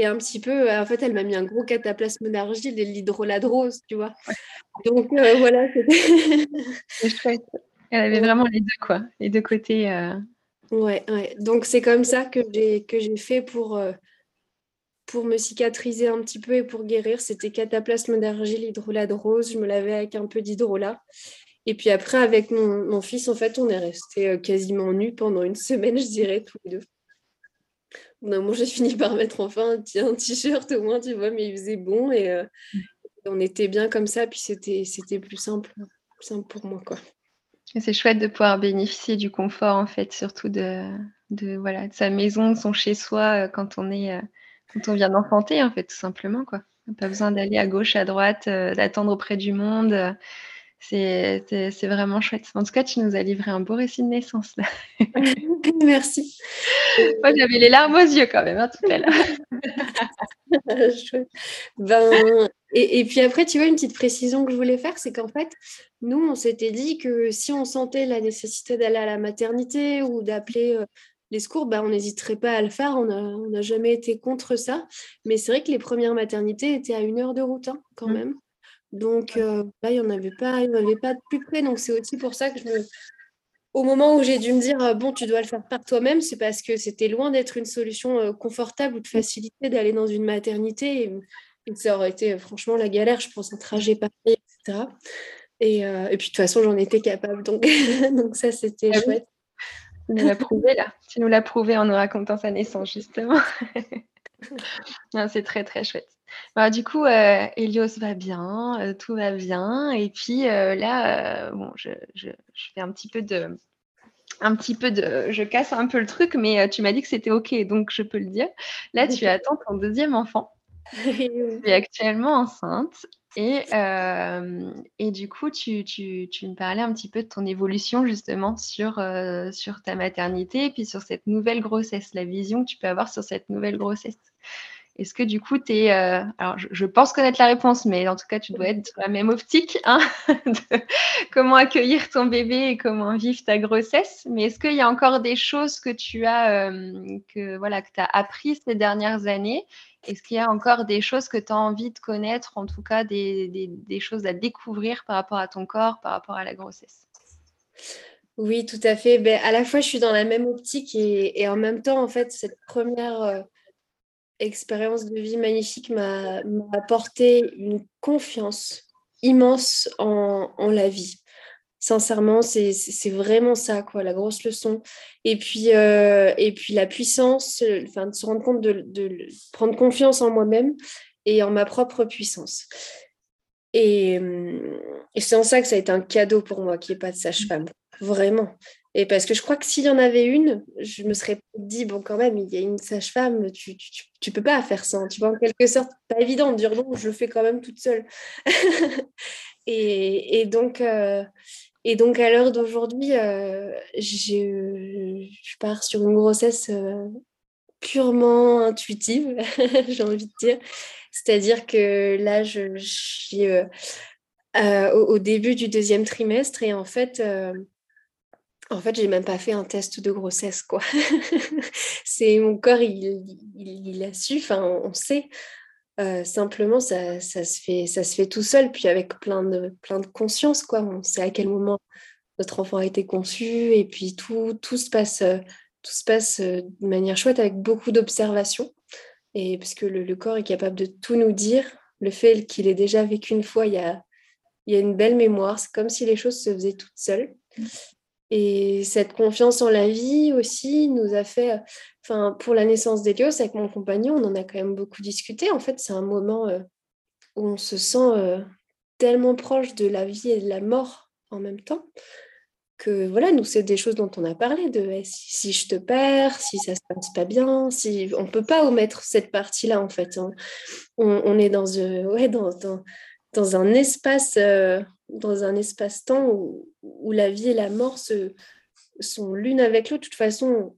et un petit peu, en fait, elle m'a mis un gros cataplasme d'argile et l'hydroladrose, tu vois. Donc voilà, c'est chouette. Elle avait vraiment les deux, quoi, les deux côtés. Ouais, ouais. Donc c'est comme ça que j'ai que j'ai fait pour pour me cicatriser un petit peu et pour guérir. C'était cataplasme d'argile, hydrolat de rose. Je me lavais avec un peu d'hydrolat. Et puis après, avec mon, fils, en fait, on est resté quasiment nus pendant une semaine, je dirais, tous les deux. Bon, j'ai fini par mettre enfin un, t-shirt au moins, tu vois, mais il faisait bon et on était bien comme ça. Puis c'était, c'était plus simple, plus simple pour moi, quoi. C'est chouette de pouvoir bénéficier du confort, en fait, surtout de, de, voilà, de sa maison, de son chez-soi, euh, quand on est, euh, quand on vient d'enfanter, en fait, tout simplement, quoi. Pas besoin d'aller à gauche, à droite, euh, d'attendre auprès du monde. C'est vraiment chouette. En tout cas, tu nous as livré un beau récit de naissance. Là. Merci. Moi, j'avais les larmes aux yeux quand même, hein, tout à l'heure. ben, et, puis après, tu vois, une petite précision que je voulais faire, c'est qu'en fait, nous, on s'était dit que si on sentait la nécessité d'aller à la maternité ou d'appeler euh, les secours, ben, on n'hésiterait pas à le faire. On n'a jamais été contre ça. Mais c'est vrai que les premières maternités étaient à une heure de route, hein, quand mmh. même. Donc euh, là, il n'y en avait pas, il avait pas de plus près. Donc c'est aussi pour ça que je me... au moment où j'ai dû me dire bon, tu dois le faire par toi-même, c'est parce que c'était loin d'être une solution euh, confortable ou de facilité d'aller dans une maternité. Et, ça aurait été franchement la galère, je pense, un trajet pareil, etc. Et, euh, et puis de toute façon, j'en étais capable. Donc, donc ça, c'était ah chouette. Tu nous l'as prouvé là. Tu nous l'as prouvé en nous racontant sa naissance, justement. c'est très, très chouette. Bah, du coup, euh, Elios va bien, euh, tout va bien. Et puis euh, là, bon, je, fais un petit peu de. Un petit peu de. Je casse un peu le truc, mais tu m'as dit que c'était OK, donc je peux le dire. Là, tu attends ton deuxième enfant. tu es actuellement enceinte. Et, et du coup, tu, tu, tu, me parlais un petit peu de ton évolution justement sur, sur ta maternité et puis sur cette nouvelle grossesse, la vision que tu peux avoir sur cette nouvelle grossesse. Est-ce que du coup, tu es. Euh, alors, je, pense connaître la réponse, mais en tout cas, tu dois être sur la même optique hein, de comment accueillir ton bébé et comment vivre ta grossesse. Mais est-ce qu'il y a encore des choses que tu as, euh, que, voilà, que appris ces dernières années? Est-ce qu'il y a encore des choses que tu as envie de connaître, en tout cas des, choses à découvrir par rapport à ton corps, par rapport à la grossesse? Oui, tout à fait. Ben, à la fois, je suis dans la même optique et, et en même temps, en fait, cette première, euh, expérience de vie magnifique m'a apporté une confiance immense en, la vie. Sincèrement, c'est vraiment ça, quoi, la grosse leçon. Et puis, euh, et puis la puissance, enfin, de se rendre compte de, prendre confiance en moi-même et en ma propre puissance. Et, et c'est en ça que ça a été un cadeau pour moi, qui ait pas de sage-femme. Vraiment. Et parce que je crois que s'il y en avait une, je me serais dit, bon, quand même, il y a une sage-femme, tu, tu, peux pas faire ça. Tu vois, en quelque sorte, pas évident de dire non, je le fais quand même toute seule. et, donc, euh, et donc, à l'heure d'aujourd'hui, euh, je pars sur une grossesse euh, purement intuitive, j'ai envie de dire. C'est-à-dire que là, je, suis au, au, début du deuxième trimestre et en fait, en fait, j'ai même pas fait un test de grossesse, quoi. c'est mon corps, il, a su, enfin, on sait. Euh, simplement, ça, se fait, ça se fait tout seul, puis avec plein de, plein de conscience, quoi. On sait à quel moment notre enfant a été conçu, et puis tout, tout se passe, euh, tout se passe euh, de manière chouette avec beaucoup d'observation. Et parce que le, corps est capable de tout nous dire, le fait qu'il ait déjà vécu une fois, il y a, il y a une belle mémoire. C'est comme si les choses se faisaient toutes seules. Et cette confiance en la vie aussi nous a fait, enfin, pour la naissance d'Elios, avec mon compagnon, on en a quand même beaucoup discuté. En fait, c'est un moment euh, où on se sent euh, tellement proche de la vie et de la mort en même temps que voilà, nous, c'est des choses dont on a parlé, de eh, si, je te perds, si ça se passe pas bien, si on peut pas omettre cette partie-là, en fait. Hein. On, est dans, euh, ouais, dans, dans, dans un espace dans un espace-temps où, la vie et la mort se, sont l'une avec l'autre, de toute façon,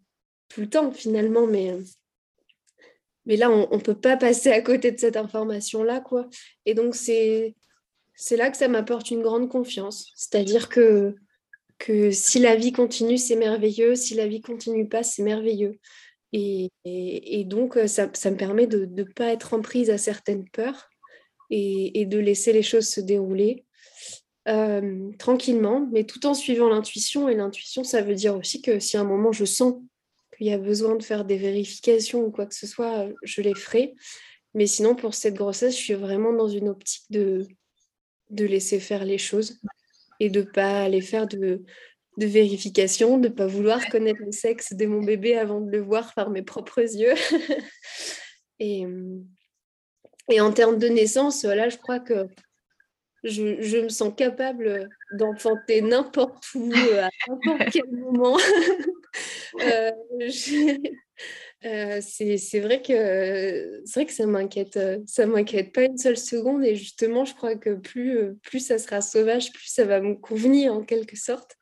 tout le temps finalement, mais, mais là, on ne peut pas passer à côté de cette information-là, quoi. Et donc, c'est, c'est là que ça m'apporte une grande confiance. C'est-à-dire que, que si la vie continue, c'est merveilleux, si la vie continue pas, c'est merveilleux. Et, donc, ça, me permet de ne pas être en prise à certaines peurs et, de laisser les choses se dérouler tranquillement, mais tout en suivant l'intuition. Et l'intuition, ça veut dire aussi que si à un moment je sens qu'il y a besoin de faire des vérifications ou quoi que ce soit, je les ferai. Mais sinon, pour cette grossesse, je suis vraiment dans une optique de, de laisser faire les choses et de ne pas aller faire de, de vérification, de ne pas vouloir connaître le sexe de mon bébé avant de le voir par mes propres yeux. et, et en termes de naissance, je crois que je, me sens capable d'enfanter n'importe où, à n'importe quel moment. Euh, euh, c'est vrai que c'est vrai que ça m'inquiète, ça m'inquiète pas une seule seconde et justement, je crois que plus plus ça sera sauvage, plus ça va me convenir en quelque sorte.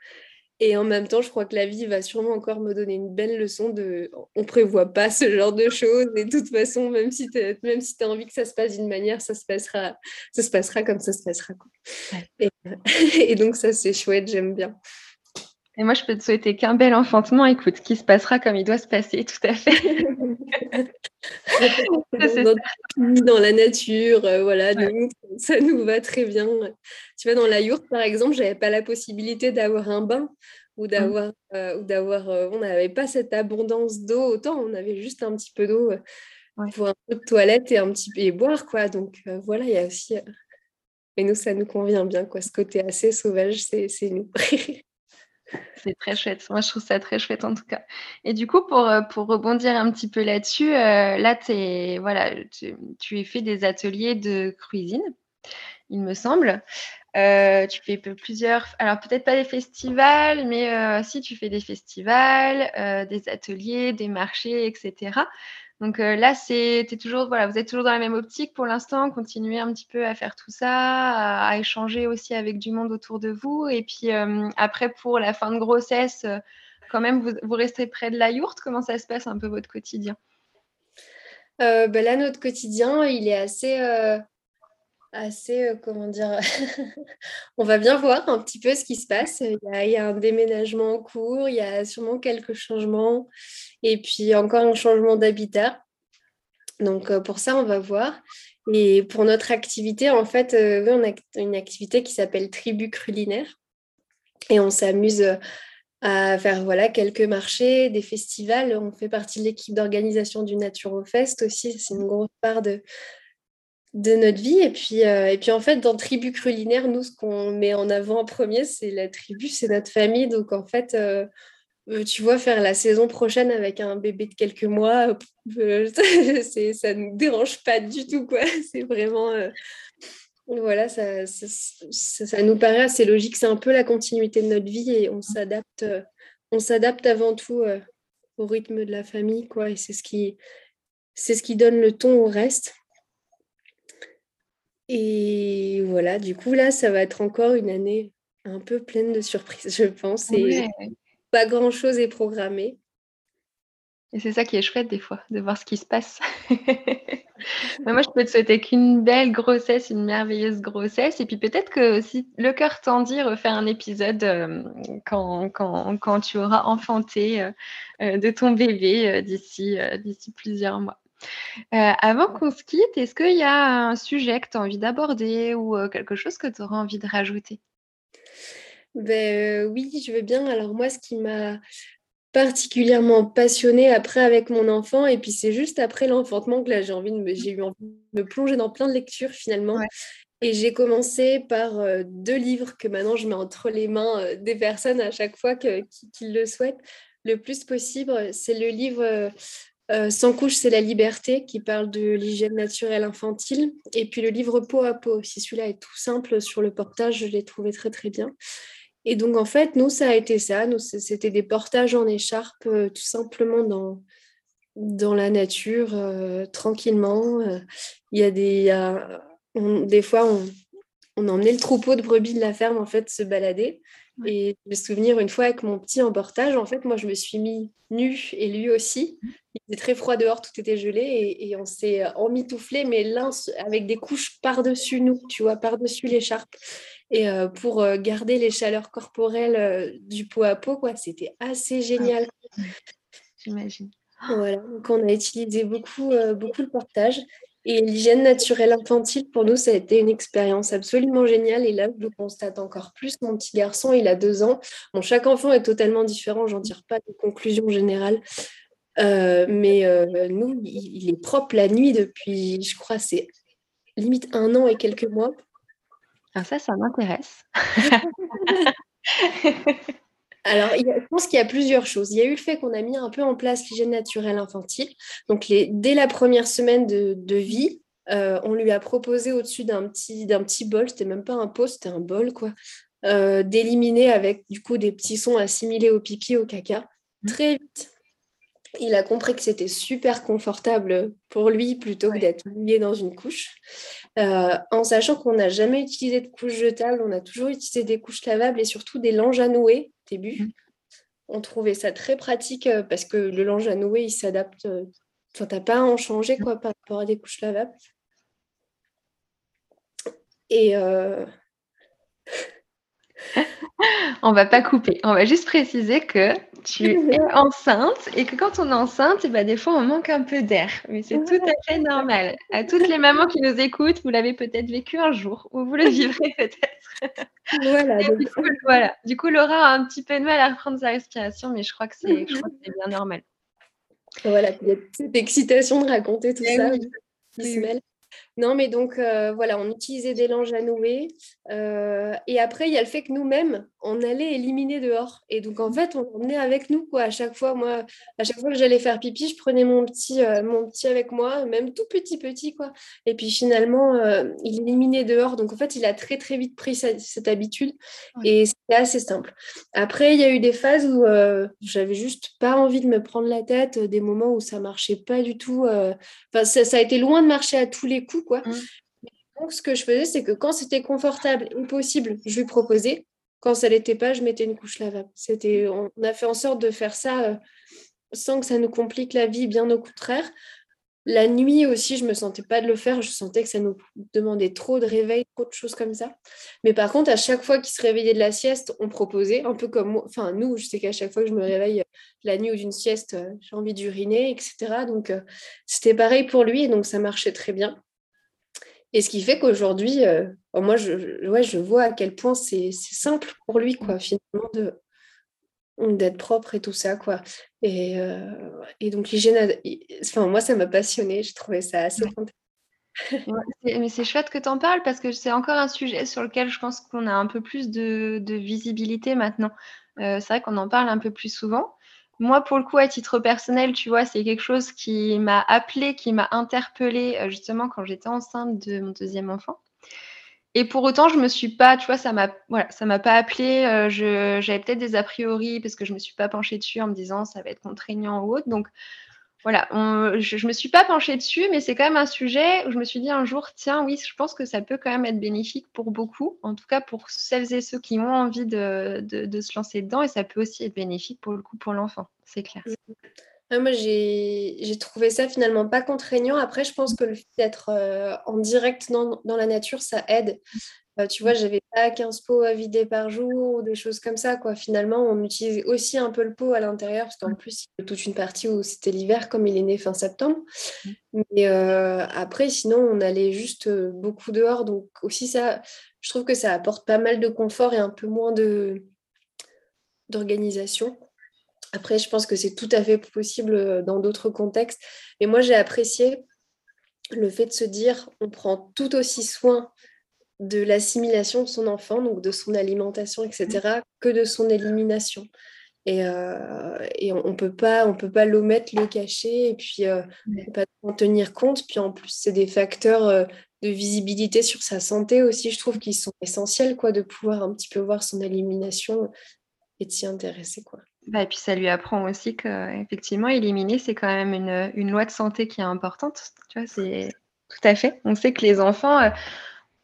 Et en même temps, je crois que la vie va sûrement encore me donner une belle leçon de on prévoit pas ce genre de choses. Et de toute façon, même si tu même si as envie que ça se passe d'une manière, ça se passera, ça se passera comme ça se passera. Et, donc, ça, c'est chouette, j'aime bien. Et moi, je peux te souhaiter qu'un bel enfantement, écoute, qui se passera comme il doit se passer, tout à fait. dans, la nature, euh, voilà, ça nous va très bien. Tu vois, dans la yourte, par exemple, j'avais pas la possibilité d'avoir un bain ou mmh. d'avoir, euh, ou d'avoir, euh, on n'avait pas cette abondance d'eau autant, on avait juste un petit peu d'eau pour un peu de toilette et un petit peu et boire, quoi. Donc voilà, il y a aussi, et nous, ça nous convient bien, quoi. Ce côté assez sauvage, c'est, c'est nous. C'est très chouette. Moi, je trouve ça très chouette en tout cas. Et du coup, pour, euh, rebondir un petit peu là-dessus, euh, là, voilà, tu, tu as fait des ateliers de cuisine, il me semble. Euh, tu fais plusieurs, alors peut-être pas des festivals, mais si tu fais des festivals, des ateliers, des marchés, etc. Donc euh, là, c'est toujours, voilà, vous êtes toujours dans la même optique pour l'instant, continuer un petit peu à faire tout ça, à, échanger aussi avec du monde autour de vous. Et puis euh, après, pour la fin de grossesse, euh, quand même, vous, vous, restez près de la yourte. Comment ça se passe un peu votre quotidien? Ben Là, notre quotidien, il est assez assez, euh, comment dire, on va bien voir un petit peu ce qui se passe. Il y, a, un déménagement en cours, il y a sûrement quelques changements et puis encore un changement d'habitat. Donc euh, pour ça, on va voir. Et pour notre activité, en fait, euh, on a une activité qui s'appelle Tribu Culinaire et on s'amuse à faire voilà quelques marchés, des festivals. On fait partie de l'équipe d'organisation du Naturofest aussi. C'est une grosse part de, de notre vie. Et puis, euh, et puis en fait, dans Tribu Culinaire, nous, ce qu'on met en avant en premier, c'est la tribu, c'est notre famille. Donc en fait, euh, euh, tu vois, faire la saison prochaine avec un bébé de quelques mois, ça ne nous dérange pas du tout. quoi. C'est vraiment... voilà, ça, ça, nous paraît assez logique. C'est un peu la continuité de notre vie et on s'adapte, on s'adapte avant tout au rythme de la famille, quoi. Et c'est ce qui, c'est ce qui donne le ton au reste. Et voilà, du coup, là, ça va être encore une année un peu pleine de surprises, je pense. Et pas grand-chose est programmé. Et c'est ça qui est chouette des fois, de voir ce qui se passe. moi, je peux te souhaiter qu'une belle grossesse, une merveilleuse grossesse. Et puis peut-être que si le cœur t'en dit, refaire un épisode euh, quand, quand, quand, tu auras enfanté euh, euh, de ton bébé d'ici d'ici plusieurs mois. Euh, avant qu'on se quitte, est-ce qu'il y a un sujet que tu as envie d'aborder ou euh, quelque chose que tu auras envie de rajouter? Ben, euh, oui, je veux bien. Alors moi, ce qui m'a particulièrement passionnée après avec mon enfant, et puis c'est juste après l'enfantement que là j'ai envie de me, j'ai eu envie de me plonger dans plein de lectures finalement. Et j'ai commencé par deux livres que maintenant je mets entre les mains des personnes à chaque fois que, qui, le souhaitent le plus possible. C'est le livre euh, Sans couche, c'est la liberté qui parle de l'hygiène naturelle infantile. Et puis le livre Peau à peau, si celui-là est tout simple sur le portage, je l'ai trouvé très très bien. Et donc en fait, nous, ça a été ça. C'était des portages en écharpe, euh, tout simplement dans, dans la nature, euh, tranquillement. Il y a des, des fois, on, on emmenait le troupeau de brebis de la ferme en fait se balader. Et je me souvenir une fois avec mon petit en portage, en fait, moi, je me suis mis nue et lui aussi. Mmh. Il était très froid dehors, tout était gelé et, on s'est euh, emmitouflé, mais l'un avec des couches par-dessus nous, tu vois, par-dessus l'écharpe. Et euh, pour euh, garder les chaleurs corporelles du peau à peau, quoi, c'était assez génial. J'imagine. Voilà, donc on a utilisé beaucoup, beaucoup le portage. Et l'hygiène naturelle infantile, pour nous, ça a été une expérience absolument géniale. Et là, je le constate encore plus. Mon petit garçon, il a deux ans. Bon, chaque enfant est totalement différent, j'en tire pas de conclusion générale. Euh, mais euh, nous, il, est propre la nuit depuis, je crois, c'est limite un an et quelques mois. Ah, ça, ça m'intéresse. Alors, je pense qu'il y a plusieurs choses. Il y a eu le fait qu'on a mis un peu en place l'hygiène naturelle infantile. Donc, les, dès la première semaine de, vie, euh, on lui a proposé au-dessus d'un petit, d'un petit bol, c'était même pas un pot, c'était un bol, quoi, d'éliminer avec du coup des petits sons assimilés au pipi, au caca. Mmh. Très vite, il a compris que c'était super confortable pour lui plutôt que d'être mouillé dans une couche. Euh, en sachant qu'on n'a jamais utilisé de couche jetable, on a toujours utilisé des couches lavables et surtout des langes à nouer au début. Mmh. On trouvait ça très pratique euh, parce que le lange à nouer, il s'adapte. Euh, tu n'as pas à en changer quoi, par rapport à des couches lavables. Et on va pas couper. On va juste préciser que tu es enceinte et que quand on est enceinte, eh ben, des fois, on manque un peu d'air. Mais c'est tout à fait normal. À toutes les mamans qui nous écoutent, vous l'avez peut-être vécu un jour ou vous le vivrez peut-être. Voilà, du, coup, voilà. Du coup, Laura a un petit peu de mal à reprendre sa respiration, mais je crois que c'est bien normal. Voilà, il y a cette excitation de raconter tout eh ça mêle. Non, mais donc euh, voilà, on utilisait des langes à nouer. Euh, et après, il y a le fait que nous-mêmes, on allait éliminer dehors. Et donc en fait, on emmenait avec nous quoi. À chaque fois, moi, à chaque fois que j'allais faire pipi, je prenais mon petit, euh, mon petit avec moi, même tout petit petit quoi. Et puis finalement, il éliminait dehors. Donc en fait, il a très très vite pris cette habitude. Et c'était assez simple. Après, il y a eu des phases où j'avais juste pas envie de me prendre la tête, des moments où ça marchait pas du tout. Enfin, ça, ça a été loin de marcher à tous les coups Mmh. Donc, ce que je faisais, c'est que quand c'était confortable et possible, je lui proposais. Quand ça l'était pas, je mettais une couche lavable. C'était, on a fait en sorte de faire ça euh, sans que ça nous complique la vie, bien au contraire. La nuit aussi, je me sentais pas de le faire. Je sentais que ça nous demandait trop de réveil, trop de choses comme ça. Mais par contre, à chaque fois qu'il se réveillait de la sieste, on proposait, un peu comme moi. Enfin, nous, je sais qu'à chaque fois que je me réveille euh, la nuit ou d'une sieste, euh, j'ai envie d'uriner, etc. Donc, c'était pareil pour lui. Et donc, ça marchait très bien. Et ce qui fait qu'aujourd'hui, euh, moi, je, ouais, je vois à quel point c'est simple pour lui, quoi, finalement, de d'être propre et tout ça, quoi. Et, euh, et donc, l'hygiène, enfin, moi, ça m'a passionné J'ai trouvé ça assez mais c'est chouette que tu en parles parce que c'est encore un sujet sur lequel je pense qu'on a un peu plus de, de visibilité maintenant. Euh, c'est vrai qu'on en parle un peu plus souvent. Moi, pour le coup, à titre personnel, tu vois, c'est quelque chose qui m'a appelé, qui m'a interpellée euh, justement quand j'étais enceinte de mon deuxième enfant. Et pour autant, je me suis pas, tu vois, ça m'a, m'a pas appelé. Euh, j'avais peut-être des a priori parce que je me suis pas penchée dessus en me disant ça va être contraignant ou autre. Donc, voilà, je ne me suis pas penchée dessus, mais c'est quand même un sujet où je me suis dit un jour, tiens, oui, je pense que ça peut quand même être bénéfique pour beaucoup, en tout cas pour celles et ceux qui ont envie de, se lancer dedans, et ça peut aussi être bénéfique pour le coup pour l'enfant, c'est clair. moi, j'ai trouvé ça finalement pas contraignant. Après, je pense que le fait d'être euh, en direct dans, la nature, ça aide. Euh, tu vois, j'avais pas 15 pots à vider par jour ou des choses comme ça. Quoi. Finalement, on utilisait aussi un peu le pot à l'intérieur, parce qu'en plus, il y a toute une partie où c'était l'hiver, comme il est né fin septembre. Mais euh, après, sinon, on allait juste euh, beaucoup dehors. Donc aussi, ça, je trouve que ça apporte pas mal de confort et un peu moins de d'organisation. Après, je pense que c'est tout à fait possible dans d'autres contextes. Mais moi, j'ai apprécié le fait de se dire, on prend tout aussi soin de l'assimilation de son enfant, donc de son alimentation, etc., que de son élimination. Et, euh, on ne peut pas, on peut pas l'omettre, le cacher, et puis euh, pas en tenir compte. Puis en plus, c'est des facteurs euh, de visibilité sur sa santé aussi, je trouve qu'ils sont essentiels, quoi, de pouvoir un petit peu voir son élimination et de s'y intéresser, quoi. Bah, et puis ça lui apprend aussi qu'effectivement, éliminer, c'est quand même une, une, loi de santé qui est importante. Tu vois, c'est tout à fait. On sait que les enfants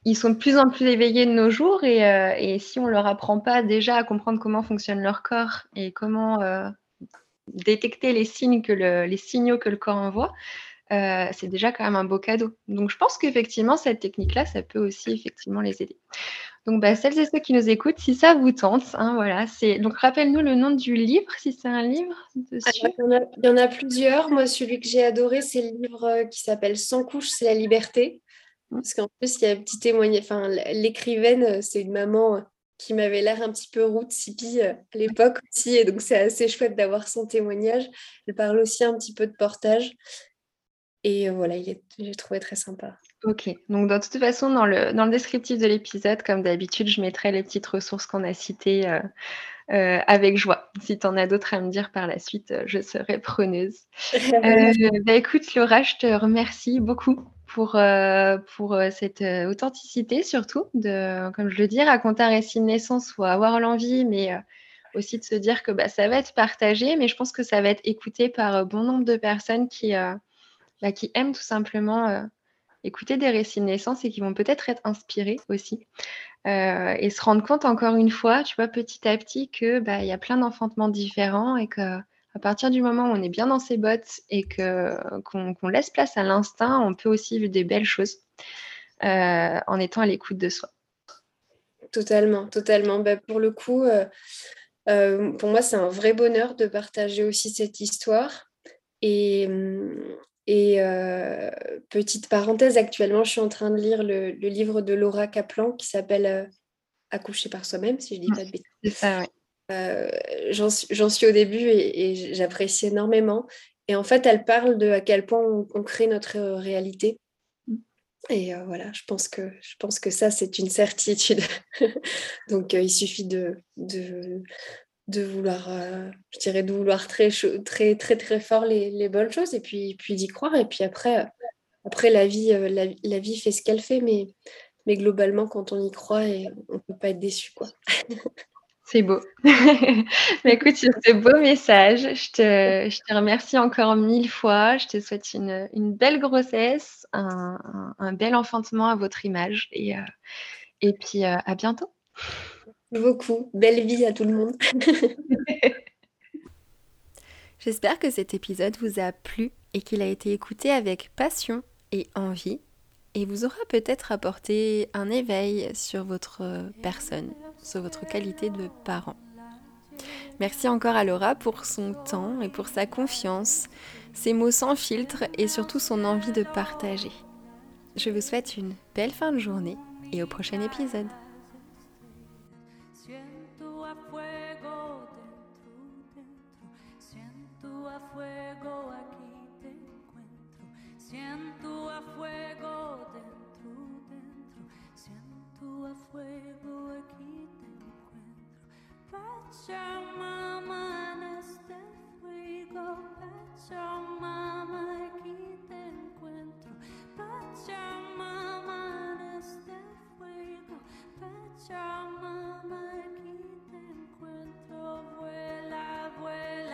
ils sont de plus en plus éveillés de nos jours euh, et, si on leur apprend pas déjà à comprendre comment fonctionne leur corps et comment euh, détecter les signes que les signaux que le corps envoie, c'est déjà quand même un beau cadeau. Donc je pense qu'effectivement, cette technique-là, ça peut aussi effectivement les aider. Donc bah, celles et ceux qui nous écoutent, si ça vous tente, hein, voilà, c'est donc rappelle-nous le nom du livre, si c'est un livre dessus. il, y en a, plusieurs. Moi, celui que j'ai adoré, c'est le livre qui s'appelle Sans couche, c'est la liberté. Mmh. Parce qu'en plus, il y a un petit témoignage. Enfin, l'écrivaine, c'est une maman qui m'avait l'air un petit peu route sipi à l'époque aussi. Et donc, c'est assez chouette d'avoir son témoignage. Elle parle aussi un petit peu de portage. Et voilà, j'ai trouvé très sympa. Ok, donc de toute façon, dans le, dans le descriptif de l'épisode, comme d'habitude, je mettrai les petites ressources qu'on a citées euh, euh, avec joie. Si tu en as d'autres à me dire par la suite, euh, je serai preneuse. bah, écoute, Laura, je te remercie beaucoup pour, pour cette authenticité, surtout, de, comme je le dis, raconter un récit de naissance ou avoir l'envie, mais aussi de se dire que bah, ça va être partagé, mais je pense que ça va être écouté par bon nombre de personnes qui bah, aiment tout simplement euh, écouter des récits de naissance et qui vont peut-être être inspirés aussi. Euh, et se rendre compte encore une fois, tu vois, petit à petit, que bah, y a plein d'enfantements différents et que à partir du moment où on est bien dans ses bottes et que qu'on laisse place à l'instinct, on peut aussi vivre des belles choses euh, en étant à l'écoute de soi. Totalement, totalement. Bah, pour le coup, pour moi, c'est un vrai bonheur de partager aussi cette histoire. Et, et euh, petite parenthèse, actuellement, je suis en train de lire le, livre de Laura Kaplan qui s'appelle euh, Accoucher par soi-même, si je dis pas de bêtises. C'est ça, oui. Euh, j'en suis au début et, j'apprécie énormément. Et en fait, elle parle de à quel point on, crée notre réalité. Mm. Et voilà, je pense que, je pense que ça, c'est une certitude. Donc, il suffit de, de, de vouloir, euh, je dirais, de vouloir très, très, très, très fort les, les bonnes choses et puis, puis d'y croire. Et puis après, après la, vie, euh, la, vie fait ce qu'elle fait, mais, mais globalement, quand on y croit, on ne peut pas être déçu. Quoi. C'est beau. mais écoute, sur ce beau message, je te, je te, remercie encore mille fois. Je te souhaite une, une belle grossesse, un, un, bel enfantement à votre image. Et, euh, et puis, à bientôt beaucoup. Belle vie à tout le monde. J'espère que cet épisode vous a plu et qu'il a été écouté avec passion et envie et vous aura peut-être apporté un éveil sur votre personne, sur votre qualité de parent. Merci encore à Laura pour son temps et pour sa confiance, ses mots sans filtre et surtout son envie de partager. Je vous souhaite une belle fin de journée et au prochain épisode. juego aquí te encuentro. Pacha mamá en este fuego, Pacha mamá aquí te encuentro. Pacha mamá en este fuego, Pacha mamá aquí te encuentro. Vuela, vuela.